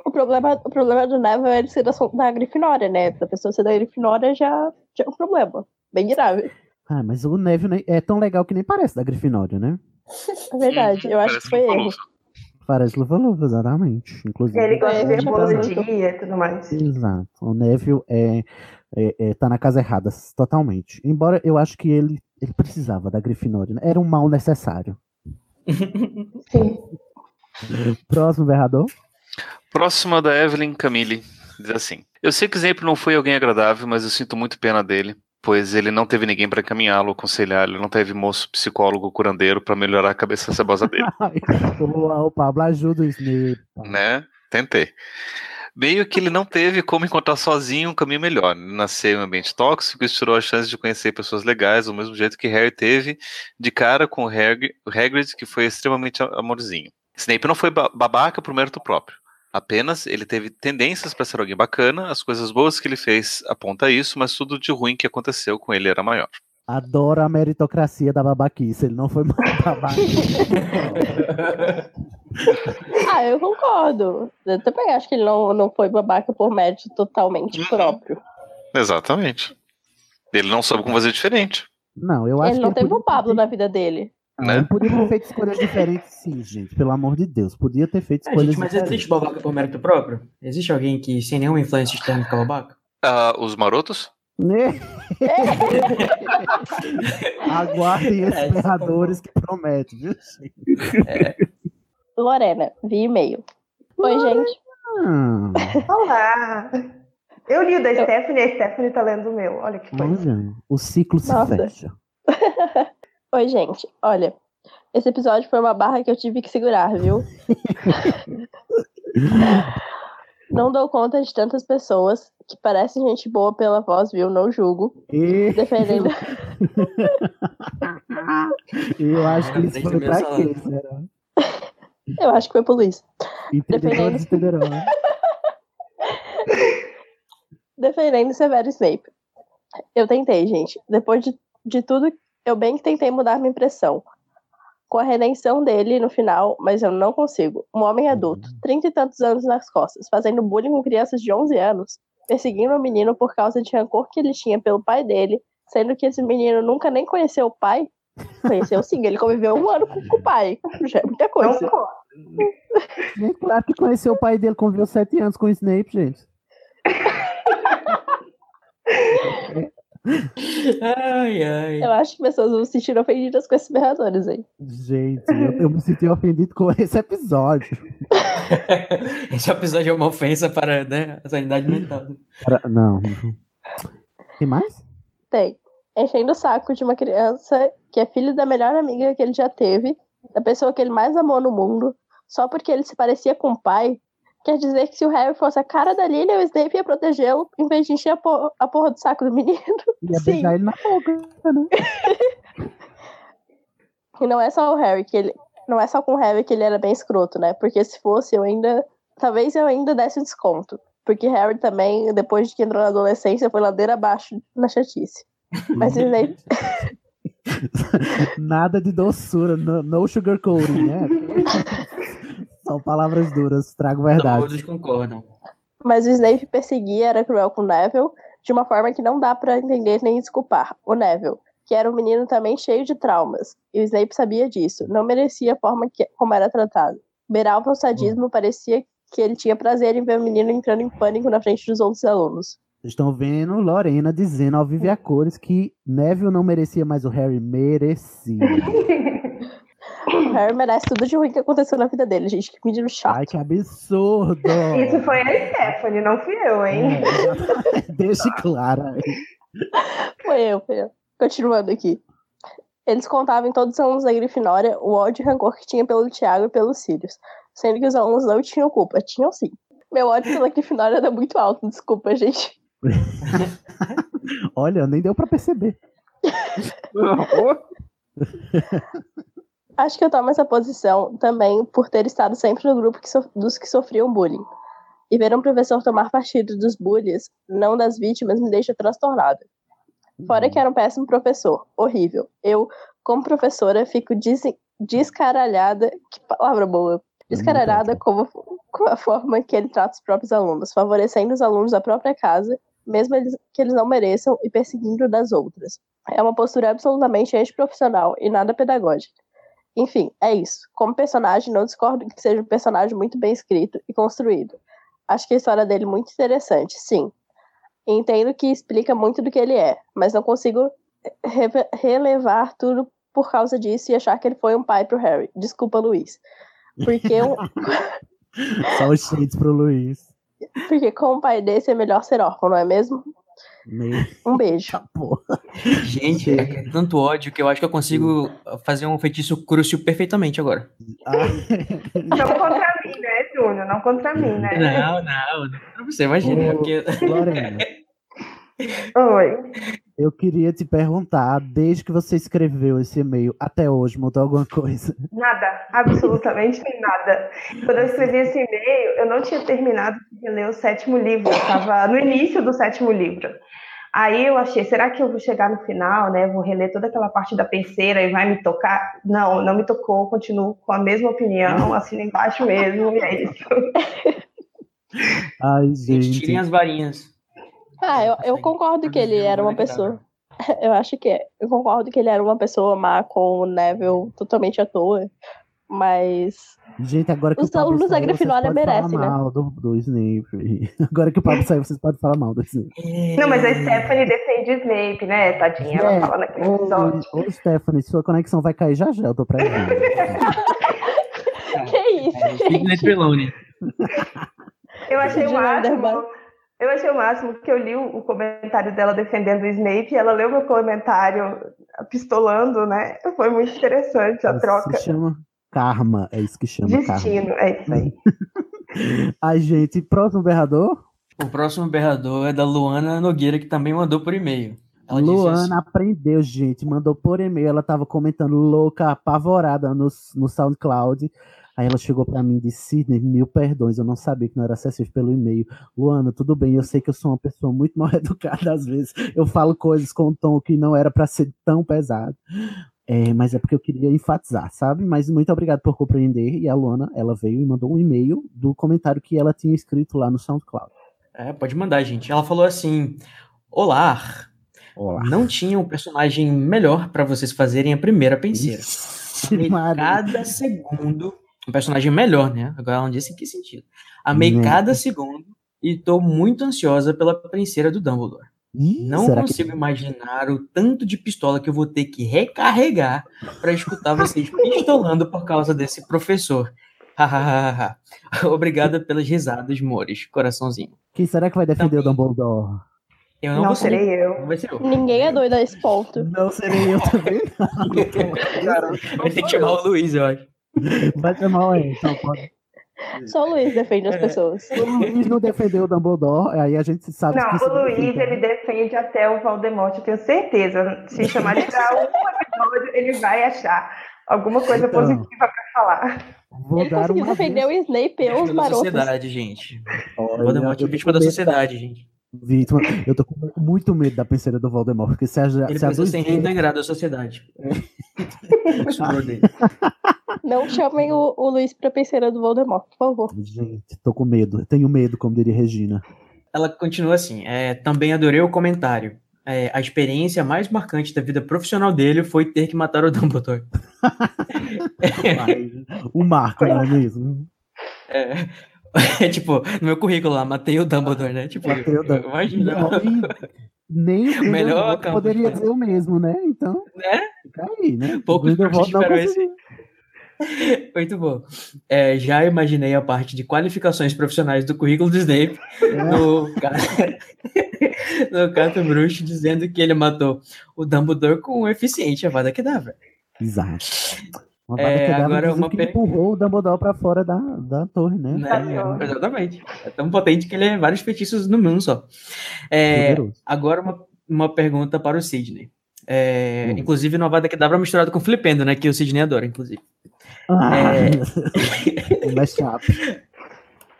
o problema, o problema do Neville é ele ser da, da Grifinória, né? Pra pessoa ser da Grifinória já, já é um problema. Bem grave. Ah, mas o Neville é tão legal que nem parece da Grifinória, né? É verdade. Eu acho que foi erro. Parece Luva-Luva, exatamente. Inclusive. Ele gosta de É, dia e tudo mais. Exato. O Neville é, é, é- tá na casa errada, totalmente. Embora eu acho que ele, ele precisava da Grifinória. né? Era um mal necessário. Sim. Próximo berrador. Próxima da Evelyn Camille. Diz assim: Eu sei que Snape não foi alguém agradável, mas eu sinto muito pena dele, pois ele não teve ninguém para encaminhá-lo, aconselhar, ele não teve moço psicólogo curandeiro para melhorar a cabeça cebosa dele, o, o Pablo ajuda o Snape. né? Tentei. Meio que ele não teve como encontrar sozinho um caminho melhor. Nasceu em um ambiente tóxico e tirou a chance de conhecer pessoas legais, do mesmo jeito que Harry teve de cara com o Hag- Hagrid, que foi extremamente amorzinho. Snape não foi ba- babaca por mérito próprio. Apenas ele teve tendências para ser alguém bacana, as coisas boas que ele fez aponta isso, mas tudo de ruim que aconteceu com ele era maior. Adoro a meritocracia da babaquice. Ele não foi mais babaca. Ah, eu concordo. Eu também acho que ele não, não foi babaca por mérito totalmente próprio. Exatamente. Ele não soube como fazer diferente. Não, eu acho Ele que não ele teve podia o Pablo na vida dele. Não, ele podia ter feito escolhas diferentes, sim, gente. Pelo amor de Deus. Podia ter feito É, escolhas gente, mas diferentes. existe babaca por mérito próprio? Existe alguém que sem nenhuma influência externa fica babaca? Ah, os marotos? Né? Aguardem esses É, é ferradores que prometem, viu? Lorena, vi e-mail. Oi, gente. Hum, Olá! Eu li o da Stephanie, a Stephanie tá lendo o meu. Olha que coisa. olha, o ciclo se Nossa. fecha. Oi, gente. Olha, esse episódio foi uma barra que eu tive que segurar, viu? Não dou conta de tantas pessoas que parecem gente boa pela voz, viu? Não julgo. E Defendendo. eu acho que isso foi pra quê, será? Eu acho que foi pro Luiz. Entenderão. né? Defendendo Severo Snape. Eu tentei, gente. Depois de, de tudo, eu bem que tentei mudar minha impressão. Com a redenção dele no final, mas eu não consigo. Um homem adulto, trinta e tantos anos nas costas, fazendo bullying com crianças de 11 anos, perseguindo o menino por causa de rancor que ele tinha pelo pai dele, sendo que esse menino nunca nem conheceu o pai. Conheceu sim, ele conviveu um ano com, o pai. Já é muita coisa. Gente, claro que conheceu o pai dele, conviveu sete anos com o Snape, gente. Ai, ai. Eu acho que pessoas vão se sentir ofendidas com esses berradores aí. Gente, eu, eu me senti ofendido com esse episódio. Esse episódio é uma ofensa para né, a sanidade mental. Cara, Não. Tem mais? Tem. Enchendo o saco de uma criança que é filho da melhor amiga que ele já teve, da pessoa que ele mais amou no mundo, só porque ele se parecia com o pai. Quer dizer que se o Harry fosse a cara da Lily, o Snape ia protegê-lo em vez de encher a, por- a porra do saco do menino. Ia Sim. beijar ele na boca, né? E não é só o Harry que ele. Não é só com o Harry que ele era bem escroto, né? Porque se fosse, eu ainda. Talvez eu ainda desse um desconto. Porque Harry também, depois de que entrou na adolescência, foi ladeira abaixo na chatice. Mas o Snape. Nada de doçura, no, no sugarcoating, né? São palavras duras, trago verdade. Todos concordam. Mas o Snape perseguia, era cruel com o Neville, de uma forma que não dá pra entender nem desculpar. O Neville, que era um menino também cheio de traumas, e o Snape sabia disso, não merecia a forma que, como era tratado. Beirava o sadismo, parecia que ele tinha prazer em ver o menino entrando em pânico na frente dos outros alunos. Vocês estão vendo Lorena dizendo ao vivo e a cores que Neville não merecia, mas o Harry merecia. O Harry merece tudo de ruim que aconteceu na vida dele, gente. Que menino chato. Ai, que absurdo! Isso foi a Stephanie, não fui eu, hein? É, Deixe claro. aí. Foi eu, foi eu. Continuando aqui. Eles contavam em todos os alunos da Grifinória o ódio e rancor que tinha pelo Tiago e pelos Sirius, sendo que os alunos não tinham culpa. Tinham sim. Meu ódio pela Grifinória era muito alto, desculpa, gente. Olha, nem deu pra perceber. Acho que eu tomo essa posição também por ter estado sempre no grupo que so- dos que sofriam bullying. E ver um professor tomar partido dos bullies, não das vítimas, me deixa transtornada. Fora que era um péssimo professor, horrível. Eu, como professora, fico des descaralhada. Que palavra boa! Descaralhada com, com a forma que ele trata os próprios alunos, favorecendo os alunos da própria casa, mesmo eles, que eles não mereçam, e perseguindo das outras. É uma postura absolutamente antiprofissional e nada pedagógica. Enfim, é isso. Como personagem, não discordo que seja um personagem muito bem escrito e construído. Acho que a história dele é muito interessante, sim. Entendo que explica muito do que ele é, mas não consigo re- relevar tudo por causa disso e achar que ele foi um pai pro Harry. Desculpa, Luiz. Porque, um- Só os shades pro Luiz. porque com um pai desse é melhor ser órfão, não é mesmo? Um beijo. porra. Gente, é tanto ódio que eu acho que eu consigo fazer um feitiço crucio perfeitamente agora. Não contra mim, né, Júnior? Não contra mim, né? Não, não, não você, imagina. Ô, porque... Lorena, Oi. eu queria te perguntar, desde que você escreveu esse e-mail até hoje, mudou alguma coisa? Nada, absolutamente nada. Quando eu escrevi esse e-mail, eu não tinha terminado de ler o sétimo livro, eu estava no início do sétimo livro. Aí eu achei, será que eu vou chegar no final, né? Vou reler toda aquela parte da terceira e vai me tocar? Não, não me tocou, continuo com a mesma opinião, assino embaixo mesmo, e é isso. Ai, gente. tirem as varinhas. Ah, eu, eu concordo que ele era uma pessoa. Eu acho que é. Eu concordo que ele era uma pessoa má com o Neville totalmente à toa. Mas Gente, agora que Os o Pablo alunos da saiu, vocês Grifinória podem falar merecem, né? mal do, do Snape. Agora que o Pablo saiu, vocês podem falar mal do Snape. Não, mas a Stephanie defende o Snape, né, tadinha? Ela É, fala naquele ô, episódio. ô, Stephanie, sua conexão vai cair já já, eu tô prevendo. que isso? Sidney Trelawney. Eu achei o máximo. Eu achei o máximo que eu li o, comentário dela defendendo o Snape e ela leu meu comentário pistolando, né? Foi muito interessante a troca. Se chama karma, é isso que chama Destino, é isso aí. karma. Ai, gente, próximo berrador? O próximo berrador é da Luana Nogueira, que também mandou por e-mail. Ela Luana assim, aprendeu, gente, mandou por e-mail, ela tava comentando louca, apavorada no, no SoundCloud. Aí ela chegou pra mim e disse, Sidney, mil perdões, eu não sabia que não era acessível pelo e-mail. Luana, tudo bem, eu sei que eu sou uma pessoa muito mal educada às vezes. Eu falo coisas com um tom que não era pra ser tão pesado. É, mas é porque eu queria enfatizar, sabe? Mas muito obrigado por compreender. E a Luana, ela veio e mandou um e-mail do comentário que ela tinha escrito lá no SoundCloud. É, pode mandar, gente. Ela falou assim: Olá, Olá. não tinha um personagem melhor pra vocês fazerem a primeira penseira. Cada segundo. Um personagem melhor, né? Agora ela não disse em que sentido. Amei Né. cada segundo e tô muito ansiosa pela penseira do Dumbledore. Ih, Não será que- consigo imaginar o tanto de pistola que eu vou ter que recarregar pra escutar vocês pistolando por causa desse professor. Hahaha. Obrigada pelas risadas, Mores. Coraçãozinho. Quem será que vai defender o Dumbledore? Eu não, Não ser- serei eu. Não vai ser eu. Ninguém é doido a esse ponto. Não serei eu também. Vai ter que chamar o Luiz, eu acho. Vai chamar o então pode. Só o Luiz defende as É. pessoas. O Luiz não defendeu o Dumbledore, aí a gente sabe que Não, o Luiz, ele defende até o Voldemort, eu tenho certeza. Se chamar ele pra um episódio, ele vai achar alguma coisa Então. positiva pra falar. Vou Ele dar conseguiu defender o Snape e os da marotos. sociedade, gente. Olha, Voldemort é vítima da sociedade, gente. Vítima, eu tô com muito medo da penseira do Voldemort, porque se a, Ele se a precisa do ser Snape- reintegrado à sociedade. Dele. Não chamem o, o Luiz pra penseira do Voldemort, por favor. Gente, tô com medo. Eu tenho medo, como diria Regina. Ela continua assim. é, também adorei o comentário. É, a experiência mais marcante da vida profissional dele foi ter que matar o Dumbledore. o Marco, não é mesmo? É, é, tipo, no meu currículo lá, matei o Dumbledore, né? Tipo, Matei o Dumbledore. imagina. Nem o Melhor poderia dizer o mesmo, né? Então, Né? fica aí, né? Poucos conseguiu. Muito bom. É, já imaginei a parte de qualificações profissionais do currículo do Snape no, ca- no Cato Bruxo dizendo que ele matou o Dumbledore com um eficiente Avada Kedavra. Exato. Uma É, que agora uma que per- empurrou o Dumbledore pra fora da, da torre, né? Né? Exatamente. É tão potente que ele é vários feitiços no mundo só. É, agora uma, uma pergunta para o Sidney. É, Hum. Inclusive no Avada Kedavra misturado com Flipendo, né? Que o Sidney adora, inclusive. Ah, É. mais chato.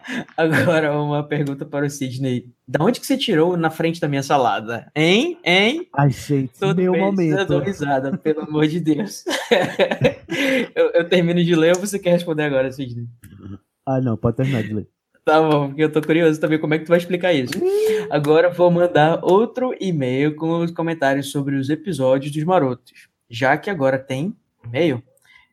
Agora uma pergunta para o Sidney. Da onde que você tirou na frente da minha salada? Hein? Hein? Ai, gente, Tudo meu momento. Risada, pelo amor de Deus. eu, eu termino de ler ou você quer responder agora, Sidney? Ah, não, pode terminar de ler. Tá bom, porque eu tô curioso também como é que tu vai explicar isso. Agora vou mandar outro e-mail com os comentários sobre os episódios dos Marotos. Já que agora tem e-mail,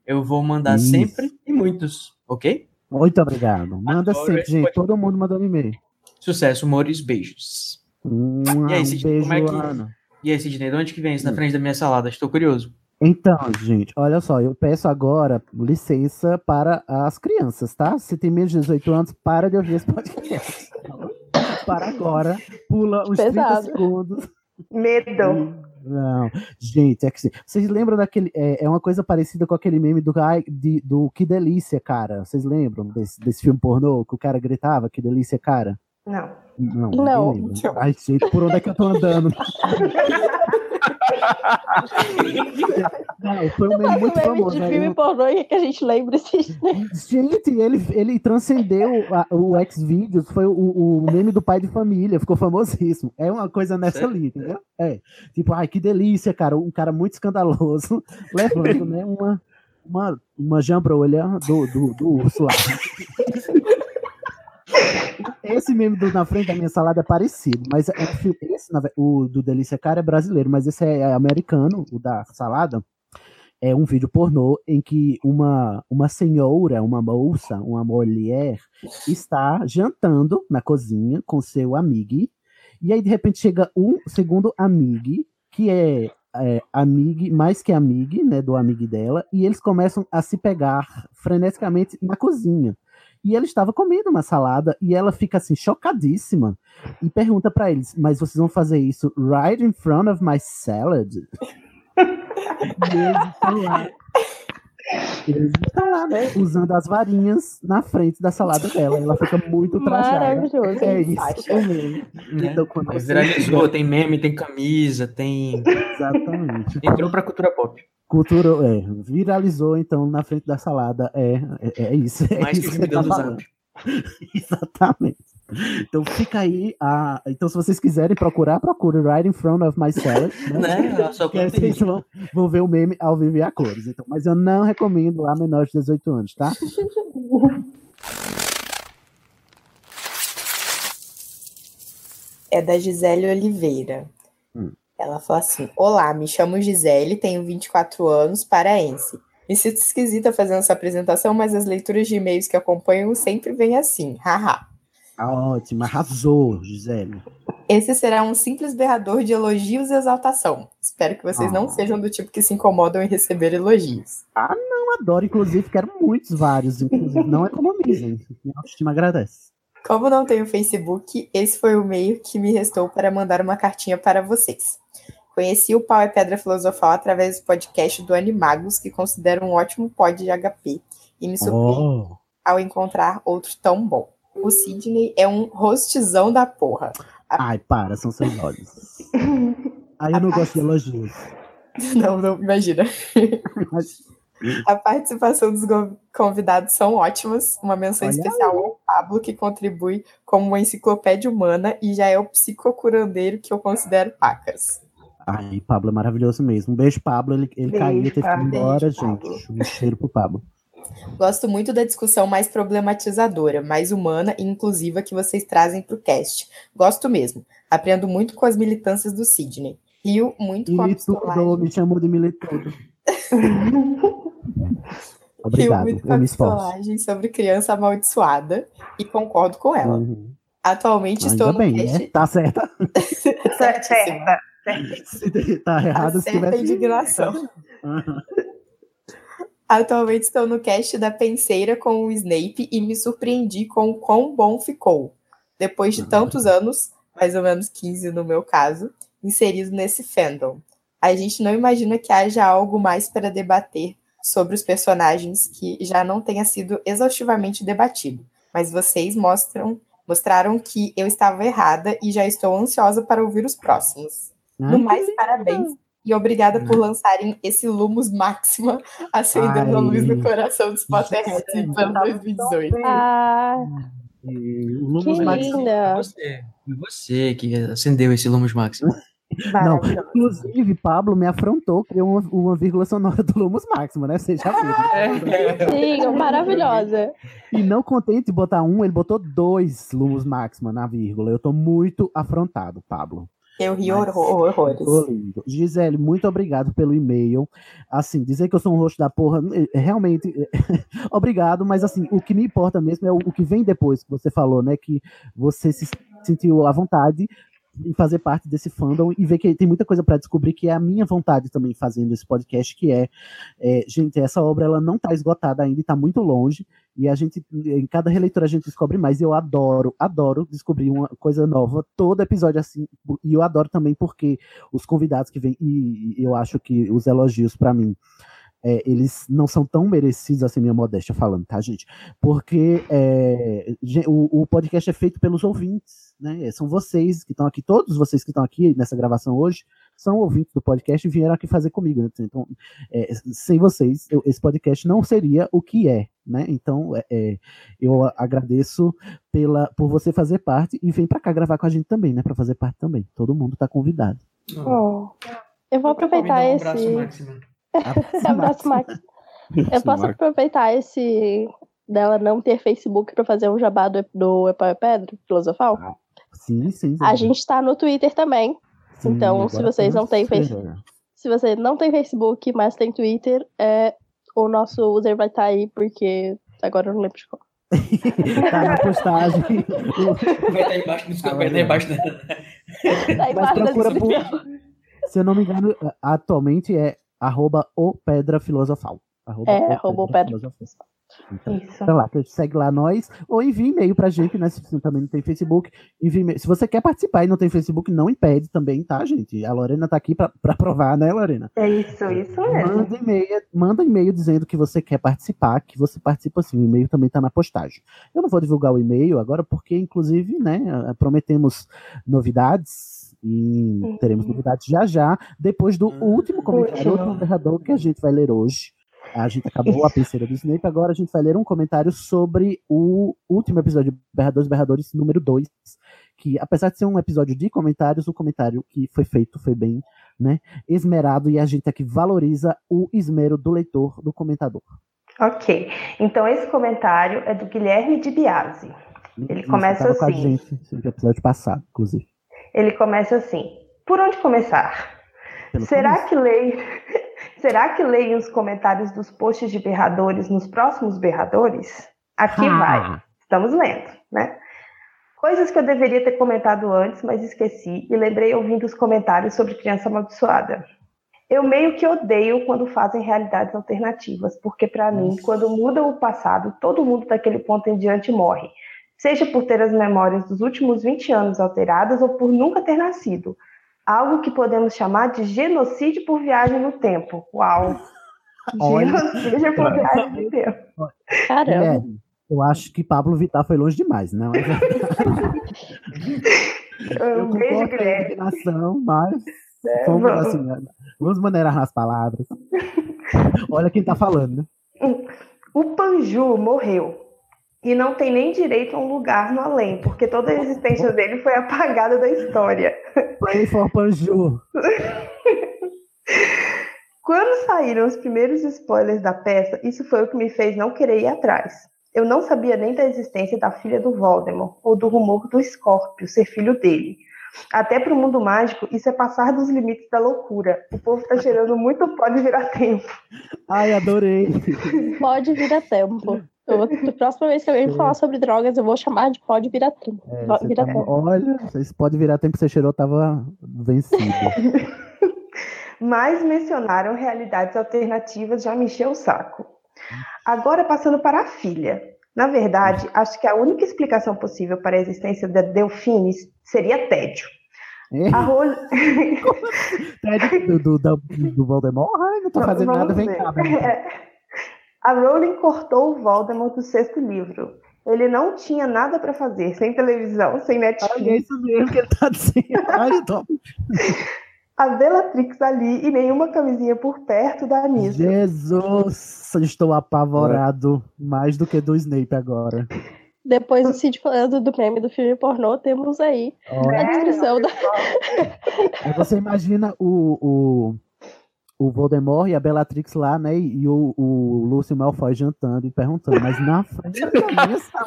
eu vou mandar Isso. sempre e muitos, ok? Muito obrigado. Manda Adoro sempre, gente. podcast. Todo mundo mandando e-mail. Sucesso, amores, beijos. Um, E aí, Sidney, beijo, como é que- Ana. E aí, Sidney, de onde que vem isso na frente da minha salada? Estou curioso. Então, gente, olha só, eu peço agora licença para as crianças, tá? Se tem menos de 18 anos, para de ouvir esse podcast. para agora, pula uns 30 Pesado. segundos. Medo. Não, gente, é que sim. Vocês lembram daquele. É, é uma coisa parecida com aquele meme do, de- do Que Delícia, cara. Vocês lembram desse, desse filme pornô que o cara gritava Que Delícia, cara? Não. Não, Não. lembra. Ai, gente, por onde é que eu tô andando? Não, foi um meme muito famoso. de né? filme pornô e que a gente lembra esse Gente, ele, ele transcendeu a- o X-Videos, foi o, o meme do pai de família, ficou famosíssimo. É uma coisa nessa ali, entendeu? É. Tipo, ai, que delícia, cara. Um cara muito escandaloso, levando, né, uma, uma, uma jambrolha do, do, do urso lá. Esse meme do Na Frente da Minha Salada é parecido, mas é esse, o do Delícia Cara é brasileiro, mas esse é americano, o da salada. é um vídeo pornô em que uma, uma senhora, uma moça, uma mulher, está jantando na cozinha com seu amigo. E aí, de repente, chega um segundo amigo, que é, é amigo, mais que amigo, né, do amigo dela, e eles começam a se pegar freneticamente na cozinha. E ele estava comendo uma salada e ela fica assim chocadíssima e pergunta para eles: "Mas vocês vão fazer isso right in front of my salad?" e eles estão lá. Eles estão lá, né? Usando as varinhas na frente da salada dela. Ela fica muito trajada. Maravilhoso. É isso. É mesmo. Então, quando Mas viralizou, tem meme, tem camisa, tem. Exatamente. Entrou pra cultura pop. Cultura, é, viralizou então na frente da salada. É, é, é isso. É Mais que isso o que gemidão tá. Zap. Exatamente. Então fica aí. A... Então, se vocês quiserem procurar, procure Right in Front of My Salad. Né? Né? Só Que aí vocês vão, vão ver o meme ao vivo e a cores. Então, mas eu não recomendo a menores de 18 anos, tá? É da Gisele Oliveira. Hum. Ela fala assim: Olá, me chamo Gisele, tenho 24 anos, paraense. Me sinto esquisita fazendo essa apresentação, mas as leituras de e-mails que acompanham sempre vêm assim. Haha. Ah, Ótimo, arrasou, Gisele. Esse será um simples berrador de elogios e exaltação. Espero que vocês não Ah. sejam do tipo que se incomodam em receber elogios. Ah, não, adoro. Inclusive, quero muitos, vários. Inclusive, não economizem. Minha autoestima agradece. Como não tenho Facebook, esse foi o meio que me restou para mandar uma cartinha para vocês. Conheci o Pau é Pedra Filosofal através do podcast do Animagos, que considero um ótimo pod de HP, e me surpreendi Oh. ao encontrar outro tão bom. O Sidney é um hostzão da porra. Ai, para, são seus olhos. Aí eu não gosto de elogios. Não, não, imagina. A participação dos convidados são ótimas. Uma menção Olha especial ao Pablo, que contribui como uma enciclopédia humana e já é o psicocurandeiro que eu considero pacas. ai, Pablo é maravilhoso mesmo. Um beijo, Pablo. Ele, ele Beijo, caiu, teve que ir embora, Beijo, gente. Pablo. Um cheiro pro Pablo. Gosto muito da discussão mais problematizadora, mais humana e inclusiva que vocês trazem para o cast. Gosto mesmo. Aprendo muito com as militâncias do Sidney. Rio muito com a pistolagem. me chamou de militudo. Obrigado, muito com eu a me esforço. pistolagem sobre criança amaldiçoada e concordo com ela. Uhum. Atualmente estou no bem, cast. né? Tá certa. Certa. Se tá errado, se tivesse. indignação. Aham. Atualmente estou no cast da Penseira com o Snape e me surpreendi com o quão bom ficou. Depois de tantos anos, mais ou menos 15 no meu caso, inserido nesse fandom. A gente não imagina que haja algo mais para debater sobre os personagens que já não tenha sido exaustivamente debatido. Mas vocês mostram, mostraram que eu estava errada e já estou ansiosa para ouvir os próximos. No Ai, mais, parabéns. E obrigada por lançarem esse Lumos Máxima acendendo a luz no coração dos Potterheads em plano 2018. Ah, e o Lumos linda. Você, foi você que acendeu esse Lumos Máximo. Não, inclusive, Pablo me afrontou, criou uma, uma vírgula sonora do Lumos Máximo, né? Você já viu. Sim, maravilhosa. E não contente de botar um, ele botou dois Lumos Máxima na vírgula. Eu tô muito afrontado, Pablo. Eu ri Mas- horror- horrores. Lindo. Gisele, muito obrigado pelo e-mail. Assim, dizer que eu sou um rosto da porra, eh, realmente, eh, obrigado, mas assim, o que me importa mesmo é o, o que vem depois que você falou, né? Que você se sentiu à vontade em fazer parte desse fandom e ver que tem muita coisa para descobrir que é a minha vontade também fazendo esse podcast, que é, é, gente, essa obra ela não tá esgotada ainda, está muito longe e a gente em cada releitura a gente descobre mais. E eu adoro, adoro descobrir uma coisa nova todo episódio assim. E eu adoro também porque os convidados que vêm e eu acho que os elogios para mim é, eles não são tão merecidos assim, minha modéstia falando, tá, gente? Porque é, o, o podcast é feito pelos ouvintes, né? São vocês que estão aqui, todos vocês que estão aqui nessa gravação hoje, são ouvintes do podcast e vieram aqui fazer comigo, né? Então, é, sem vocês, eu- esse podcast não seria o que é, né? Então, é, é, eu agradeço pela, por você fazer parte e vem pra cá gravar com a gente também, né? Pra fazer parte também. Todo mundo tá convidado. Oh. Eu vou aproveitar um esse. abraço, Máximo. Abraço, Max. Eu posso aproveitar esse dela não ter Facebook pra fazer um jabá do, do Epau e Pedra Filosofal? Sim, sim. A gente tá no Twitter também. Sim, então, se vocês não têm. Facebook. Se você não tem Facebook, mas tem Twitter, é, o nosso user vai estar aí, porque agora eu não lembro de qual. tá na postagem. Vai estar embaixo do vai estar embaixo da. Tá embaixo da por, se eu não me engano, atualmente é arroba o Pedra Filosofal. Arroba É, o arroba o Pedra Filosofal. Então, Isso. então lá, segue lá nós, ou envie e-mail pra gente, né? Se você também não tem Facebook, envie. Se você quer participar e não tem Facebook, não impede também, tá, gente? A Lorena tá aqui pra, pra provar, né, Lorena? É isso, isso mesmo. Manda e-mail, manda e-mail dizendo que você quer participar, que você participa sim. O e-mail também tá na postagem. Eu não vou divulgar o e-mail agora, porque, inclusive, né, prometemos novidades e teremos novidades já já, depois do último comentário, o Último. último berrador que a gente vai ler hoje. A gente acabou a penseira do Snape, agora a gente vai ler um comentário sobre o último episódio de Berradores Berradores número 2, que apesar de ser um episódio de comentários, o comentário que foi feito foi bem né, esmerado e a gente aqui valoriza o esmero do leitor, do comentador. Ok. Então, esse comentário é do Guilherme de Biasi. Ele começa tava com a assim. gente no episódio passado, inclusive. Ele começa assim: Por onde começar? Pelo Será começo. que leio? Será que leio os comentários dos posts de berradores nos próximos berradores? Aqui Ah. vai. Estamos lendo, né? Coisas que eu deveria ter comentado antes, mas esqueci e lembrei ouvindo os comentários sobre criança amaldiçoada. Eu meio que odeio quando fazem realidades alternativas, porque para mim, quando mudam o passado, todo mundo daquele ponto em diante morre. Seja por ter as memórias dos últimos 20 anos alteradas ou por nunca ter nascido. Algo que podemos chamar de genocídio por viagem no tempo. Uau! Genocídio por viagem no tempo. Caramba. Guilherme, eu acho que Pablo Vittar foi longe demais, não é? Eu Um beijo, Guilherme. mas É, vamos, vamos. assim, vamos maneirar nas palavras. Olha quem tá falando, né? O Panju morreu e não tem nem direito a um lugar no além, porque toda a existência dele foi apagada da história. Pray for Panju. Quando saíram os primeiros spoilers da peça, isso foi o que me fez não querer ir atrás. Eu não sabia nem da existência da filha do Voldemort ou do rumor do Scorpio ser filho dele. Até para o mundo mágico, isso é passar dos limites da loucura. O povo tá gerando muito pode virar tempo. Ai, adorei. Pode vir a tempo. Eu, a próxima vez que alguém me falar sobre drogas, eu vou chamar de pode vir a tempo. É, tá- tempo. olha, vocês podem virar tempo que você cheirou, tava vencido. Mas mencionaram realidades alternativas, já me encheu o saco. Agora passando para a filha. Na verdade, acho que a única explicação possível para a existência da Delfines seria tédio. É? A Rose... Ted do, do, do, do Voldemort? Ai, não tô fazendo Vamos nada, vem cá. vem cá. É. A Rowling cortou o Voldemort do sexto livro. Ele não tinha nada para fazer, sem televisão, sem Olha, é Netflix, isso mesmo que ele tá dizendo. Tô... a Bellatrix ali e nenhuma camisinha por perto da Anissa. Jesus, estou apavorado mais do que do Snape agora. Depois do Cid falando do meme do filme pornô, temos aí Olha, a descrição da. Aí você imagina o, o, o Voldemort e a Bellatrix lá, né? E o, o Lúcio Malfoy jantando e perguntando, mas na frente da minha sala.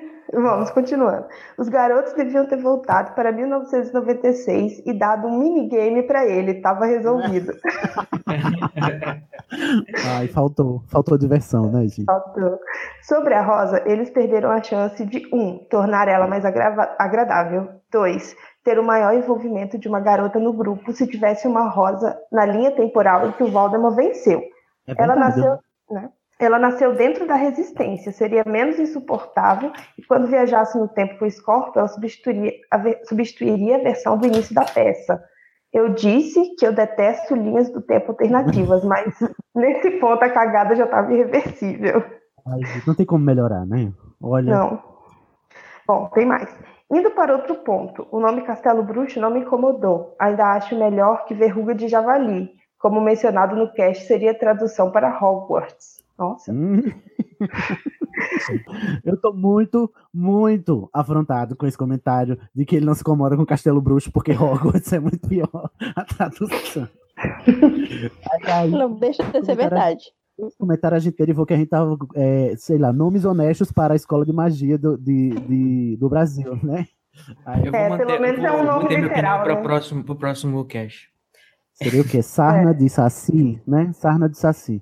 Vamos, continuando. Os garotos deviam ter voltado para 1996 e dado um minigame para ele, estava resolvido. Ai, faltou. Faltou diversão, né, gente? Faltou. Sobre a Rosa, eles perderam a chance de, um, tornar ela mais agradável. Dois, ter o maior envolvimento de uma garota no grupo se tivesse uma Rosa na linha temporal em que o Voldemort venceu. É Ela nasceu, né? Ela nasceu dentro da resistência, seria menos insuportável e quando viajasse no tempo com o Scorpio, ela substituiria a, ver- substituiria a versão do início da peça. Eu disse que eu detesto linhas do tempo alternativas, mas nesse ponto a cagada já estava irreversível. Ai, não tem como melhorar, né? Olha. Não. Bom, tem mais. Indo para outro ponto, o nome Castelo Bruxo não me incomodou. Ainda acho melhor que Verruga de Javali. Como mencionado no cast, seria tradução para Hogwarts. Nossa. Hum. Eu tô muito, muito afrontado com esse comentário de que ele não se incomoda com Castelo Bruxo, porque Hogwarts é muito pior a tradução. Ai, Não deixa de ser verdade. esse comentário a gente derivou que a gente tava, é, sei lá, nomes honestos para a escola de magia do, de, de- do Brasil, né? Eu vou É, manter, pelo menos vou é um nome literal, para né? o próximo, pro próximo cast. Seria o quê? Sarna de Saci, né? Sarna de Saci.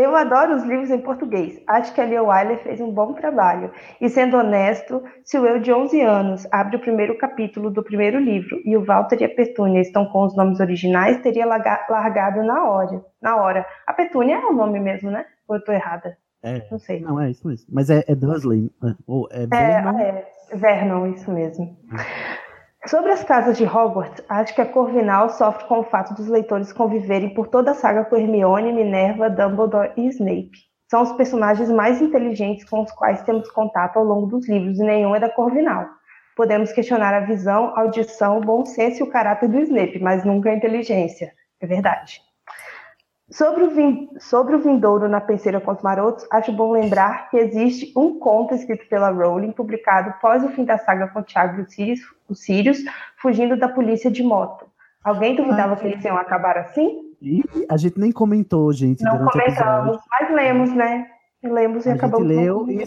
Eu adoro os livros em português. Acho que a Lia Wyler fez um bom trabalho. E sendo honesto, se o eu de 11 anos abre o primeiro capítulo do primeiro livro e o Walter e a Petúnia estão com os nomes originais, teria larga- largado na hora. Na hora. A Petúnia é o nome mesmo, né? Ou eu tô errada? É. Não sei. Não, é isso mesmo. Mas é, é Dursley. é, Ou é É, Vernon. é, Vernon, isso mesmo. Sobre as casas de Hogwarts, acho que a Corvinal sofre com o fato dos leitores conviverem por toda a saga com Hermione, Minerva, Dumbledore e Snape. São os personagens mais inteligentes com os quais temos contato ao longo dos livros e nenhum é da Corvinal. Podemos questionar a visão, audição, o bom senso e o caráter do Snape, mas nunca a inteligência. É verdade. Sobre o, vin- sobre o vindouro na penseira com os marotos, acho bom lembrar que existe um conto escrito pela Rowling, publicado após o fim da saga com Tiago e os Sirius, fugindo da polícia de moto. Alguém duvidava que eles iam acabar assim? E a gente nem comentou, gente, Não comentamos, mas lemos, né? Lemos e A gente acabamos não leu e.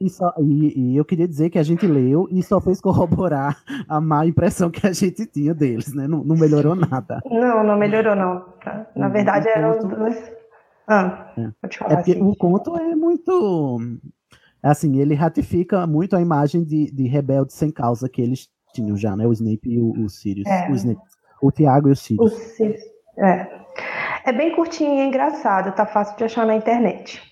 e, só, e, e eu queria dizer que a gente leu e só fez corroborar a má impressão que a gente tinha deles, né? Não, não melhorou nada. Não, não melhorou, não. tá? Na Uhum, verdade, eram conto- dois. Ah, É. pode É falar porque assim. o conto é muito. Assim, ele ratifica muito a imagem de, de rebelde sem causa que eles tinham já, né? O Snape e o, o Sirius. É. O, Snape, o Tiago e o Sirius. Os Sirius, É. é bem curtinho e engraçado, tá fácil de achar na internet.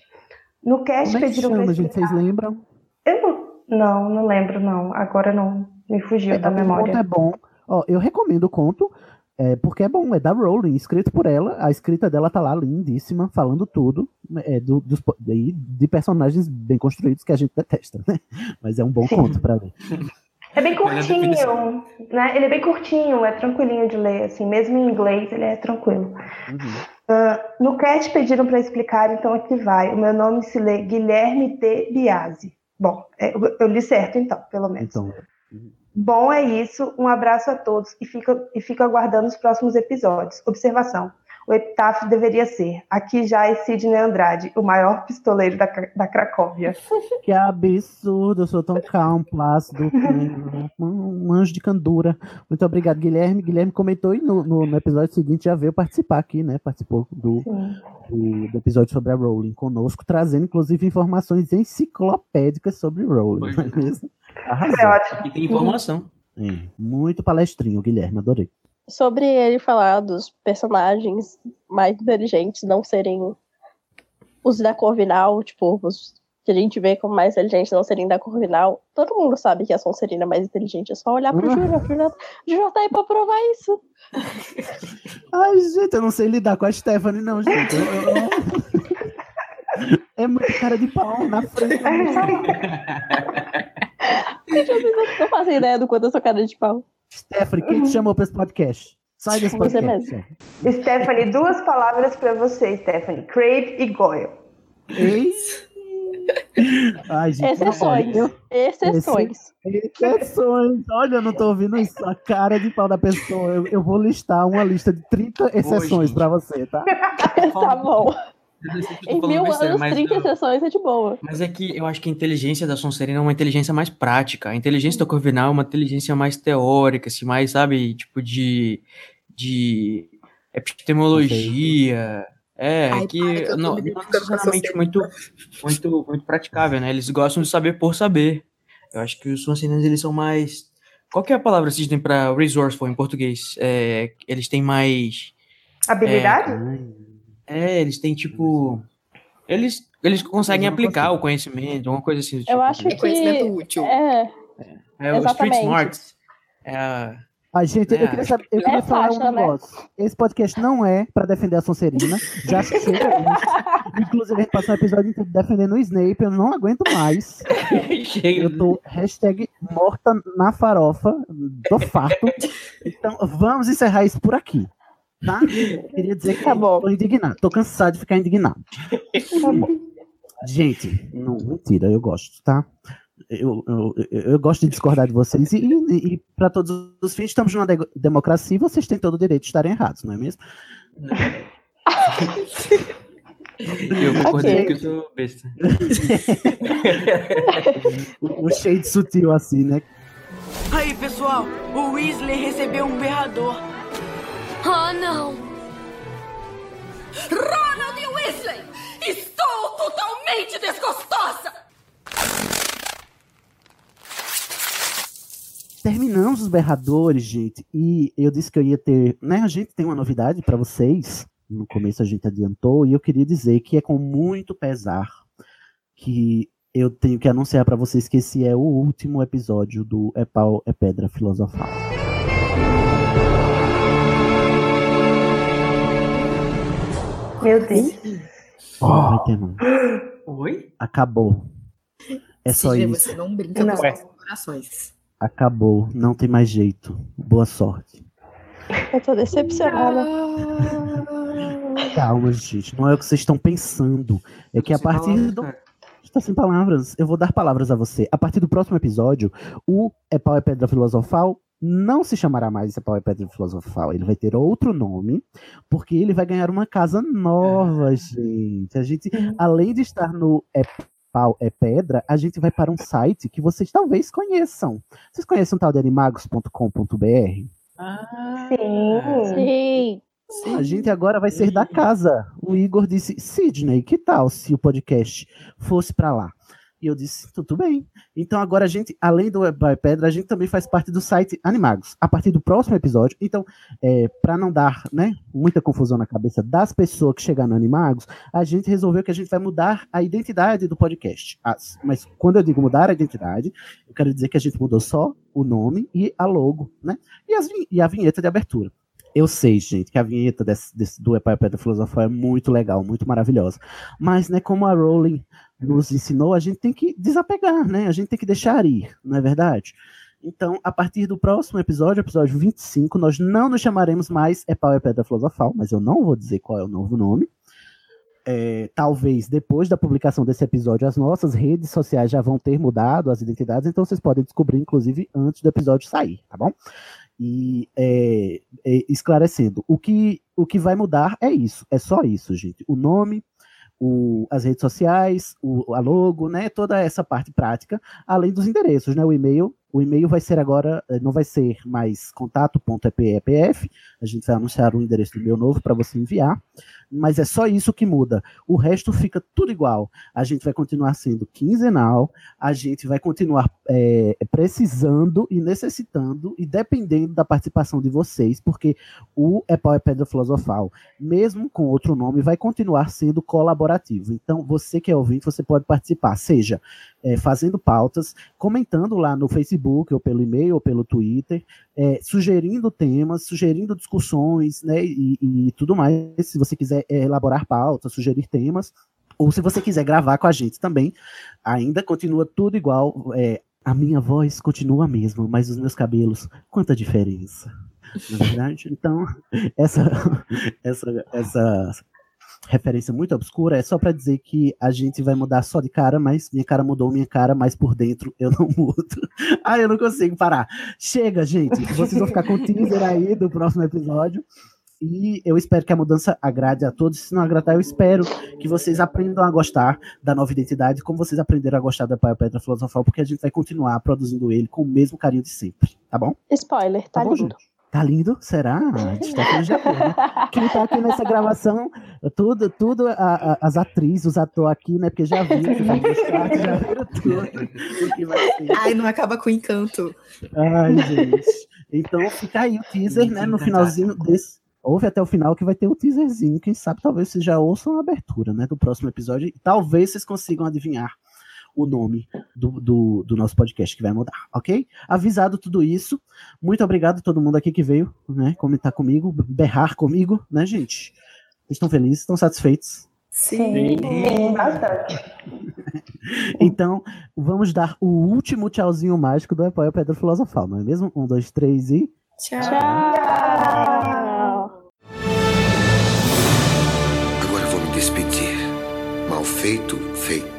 No cast Como é pediram pra gente? explicar- Vocês lembram? Eu não, não, não lembro, não. Agora não me fugiu da O memória. conto é bom. Ó, eu recomendo o conto, é, porque é bom, é da Rowling, escrito por ela. A escrita dela tá lá lindíssima, falando tudo, é, do- dos, de, de personagens bem construídos que a gente detesta, né? Mas é um bom Sim. conto pra ler. É bem curtinho, né? Ele é bem curtinho, é tranquilinho de ler, assim, mesmo em inglês ele é tranquilo. Ah, no cast pediram para explicar, então aqui vai. O meu nome se lê Guilherme T. Biasi. Bom, é, eu, eu li certo então, pelo menos. Então, Bom, é isso. Um abraço a todos e fica, e fica aguardando os próximos episódios. Observação. O epitáfio deveria ser: Aqui já é Sidney Andrade, o maior pistoleiro da, da Cracóvia. que absurdo, eu sou tão calmo, plácido, um, um anjo de candura. Muito obrigado, Guilherme. Guilherme comentou e no, no, no episódio seguinte já veio participar aqui, né? Participou do, do, do episódio sobre a Rowling conosco, trazendo inclusive informações enciclopédicas sobre Rowling, não é mesmo? Arrasou. É ótimo. Aqui tem informação. É, muito palestrinho, Guilherme, adorei. Sobre ele falar dos personagens mais inteligentes não serem os da Corvinal, tipo, os que a gente vê como mais inteligentes não serem da Corvinal, todo mundo sabe que a Sonserina é mais inteligente, é só olhar pro Ah. Júnior, o Júnior Júnior tá aí pra provar isso. Ai, gente, eu não sei lidar com a Stephanie, não, gente. Eu- eu- eu- É muito cara de pau na frente. Gente, eu não- não faço ideia do quanto eu sou cara de pau. Stephanie, quem te chamou pra esse podcast? Sai desse Você podcast. mesmo. Stephanie, duas palavras para você, Stephanie: Crave e Goyle. Ei. Ai, gente, Exceções. olha, Exceções. exceções. Olha, eu não tô ouvindo isso. A cara de pau da pessoa. Eu, eu vou listar uma lista de 30 exceções pra você, tá? tá bom. Que Em mil anos, mas 30 eu- exceções é de boa. Mas é que eu acho que a inteligência da Sonserina é uma inteligência mais prática. A inteligência da Corvinal é uma inteligência mais teórica, assim, mais, sabe, tipo de, de epistemologia. É, Ai, que para, que não, não a necessariamente muito, muito, muito praticável, né? Eles gostam de saber por saber. Eu acho que os Sonserinos, eles são mais... Qual que é a palavra, Sidney, para resourceful em português? É, eles têm mais... Habilidade? É, eles têm, tipo... Eles, eles conseguem aplicar consigo. o conhecimento, uma coisa assim. do Eu tipo, acho né? É conhecimento que. útil. É, É o Street. Smarts. É a... Ai, gente, eu É, queria, saber, eu queria é falar faixa, um né? negócio. Esse podcast não é pra defender a Sonserina. Já chega. isso. Inclusive, a gente passou o episódio inteiro defendendo o Snape. Eu não aguento mais. Chega. Eu tô hashtag morta na farofa. Tô farto. Então, vamos encerrar isso por aqui. Tá? Queria dizer que Tá bom. tô indignado. Tô cansado de ficar indignado. Gente, não, mentira, eu gosto, tá? Eu, eu, eu, eu gosto de discordar de vocês e, e, e para todos os fins, estamos numa de- democracia e vocês têm todo o direito de estarem errados, não é mesmo? Eu concordei Ok. porque eu sou besta. o, o shade sutil assim, né? Aí, pessoal, o Weasley recebeu um berrador. Oh, não! Ronald Weasley! Estou totalmente desgostosa! Terminamos os berradores, gente, e eu disse que eu ia ter, né, a gente tem uma novidade para vocês. No começo a gente adiantou e eu queria dizer que é com muito pesar que eu tenho que anunciar para vocês que esse é o último episódio do É Pau é Pedra Filosofal. Meu Deus. Oi? Acabou. É só Sidney, isso. você não brinca Não. com os nossos corações. Acabou. Não tem mais jeito. Boa sorte. Eu tô decepcionada. Calma, gente. Não é o que vocês estão pensando. É que a partir do. Está sem palavras. Eu vou dar palavras a você. A partir do próximo episódio, o É Pau é Pedra Filosofal não se chamará mais Pau é Pedra Filosofal. Ele vai ter outro nome, porque ele vai ganhar uma casa nova, gente. A gente, além de estar no É Pau é Pedra, a gente vai para um site que vocês talvez conheçam. Vocês conhecem o tal de animagos.com.br? Ah, Sim. Sim. A gente agora vai ser da casa. O Igor disse: Sidney, que tal se o podcast fosse para lá? E eu disse: tudo bem. Então agora a gente, além do Web Pedra, a gente também faz parte do site Animagos. A partir do próximo episódio, então, é, para não dar né, muita confusão na cabeça das pessoas que chegaram no Animagos, a gente resolveu que a gente vai mudar a identidade do podcast. As- mas quando eu digo mudar a identidade, eu quero dizer que a gente mudou só o nome e a logo, né? E, as e a vinheta de abertura. Eu sei, gente, que a vinheta desse, desse- do Epai Pedra Filosofal é muito legal, muito maravilhosa. Mas, né, como a Rowling nos ensinou, a gente tem que desapegar, né? A gente tem que deixar ir, não é verdade? Então, a partir do próximo episódio, episódio 25, nós não nos chamaremos mais É Pau é Pedra Filosofal, mas eu não vou dizer qual é o novo nome. É, talvez depois da publicação desse episódio, as nossas redes sociais já vão ter mudado as identidades, então vocês podem descobrir, inclusive, antes do episódio sair, tá bom? E é, é, esclarecendo, o que, o que vai mudar é isso, é só isso, gente. O nome, o, as redes sociais, o, a logo, né? Toda essa parte prática, além dos endereços, né? O e-mail, o e-mail vai ser agora, eh, não vai ser mais contato.epf, a gente vai anunciar o endereço do e-mail novo para você enviar, mas é só isso que muda. O resto fica tudo igual. A gente vai continuar sendo quinzenal, a gente vai continuar eh, precisando e necessitando e dependendo da participação de vocês, porque o É é Pedra Filosofal, mesmo com outro nome, vai continuar sendo colaborativo. Então, você que é ouvinte, você pode participar, seja eh, fazendo pautas, comentando lá no Facebook, ou pelo e-mail, ou pelo Twitter, eh, sugerindo temas, sugerindo discussões, né, e, e tudo mais. Se você quiser eh, elaborar pautas, sugerir temas, ou se você quiser gravar com a gente também, ainda continua tudo igual. eh, a minha voz continua a mesma, mas os meus cabelos, quanta diferença. Na verdade, então, essa, essa, essa referência muito obscura é só pra dizer que a gente vai mudar só de cara, mas minha cara mudou minha cara, mas por dentro eu não mudo. Ah, eu não consigo parar. Chega, gente. Vocês vão ficar com o teaser aí do próximo episódio. E eu espero que a mudança agrade a todos. Se não agradar, eu espero que vocês aprendam a gostar da nova identidade, como vocês aprenderam a gostar da Pai Pedra Filosofal, porque a gente vai continuar produzindo ele com o mesmo carinho de sempre, tá bom? Spoiler, tá, bom, lindo. gente? Tá lindo? Será? Stephanie já viu, né? Quem tá aqui nessa gravação, tudo, tudo a- a- as atrizes, os atores aqui, né? Porque já viram, tá já viram tudo. O que vai ser. Ai, não acaba com o encanto. Ai, gente. Então fica aí o teaser, né? No finalzinho desse. Ouve até o final que vai ter o teaserzinho. Quem sabe talvez vocês já ouçam a abertura, né? Do próximo episódio. E talvez vocês consigam adivinhar o nome do, do, do nosso podcast que vai mudar, ok? Avisado tudo isso. Muito obrigado a todo mundo aqui que veio, né? Comentar comigo, berrar comigo, né, gente? Estão felizes? Estão satisfeitos? Sim. Sim, bastante. Então, vamos dar o último tchauzinho mágico do Apoio Pedra Filosofal, não é mesmo? Um, dois, três e. Tchau. Tchau. Agora vou me despedir. Mal feito, feito.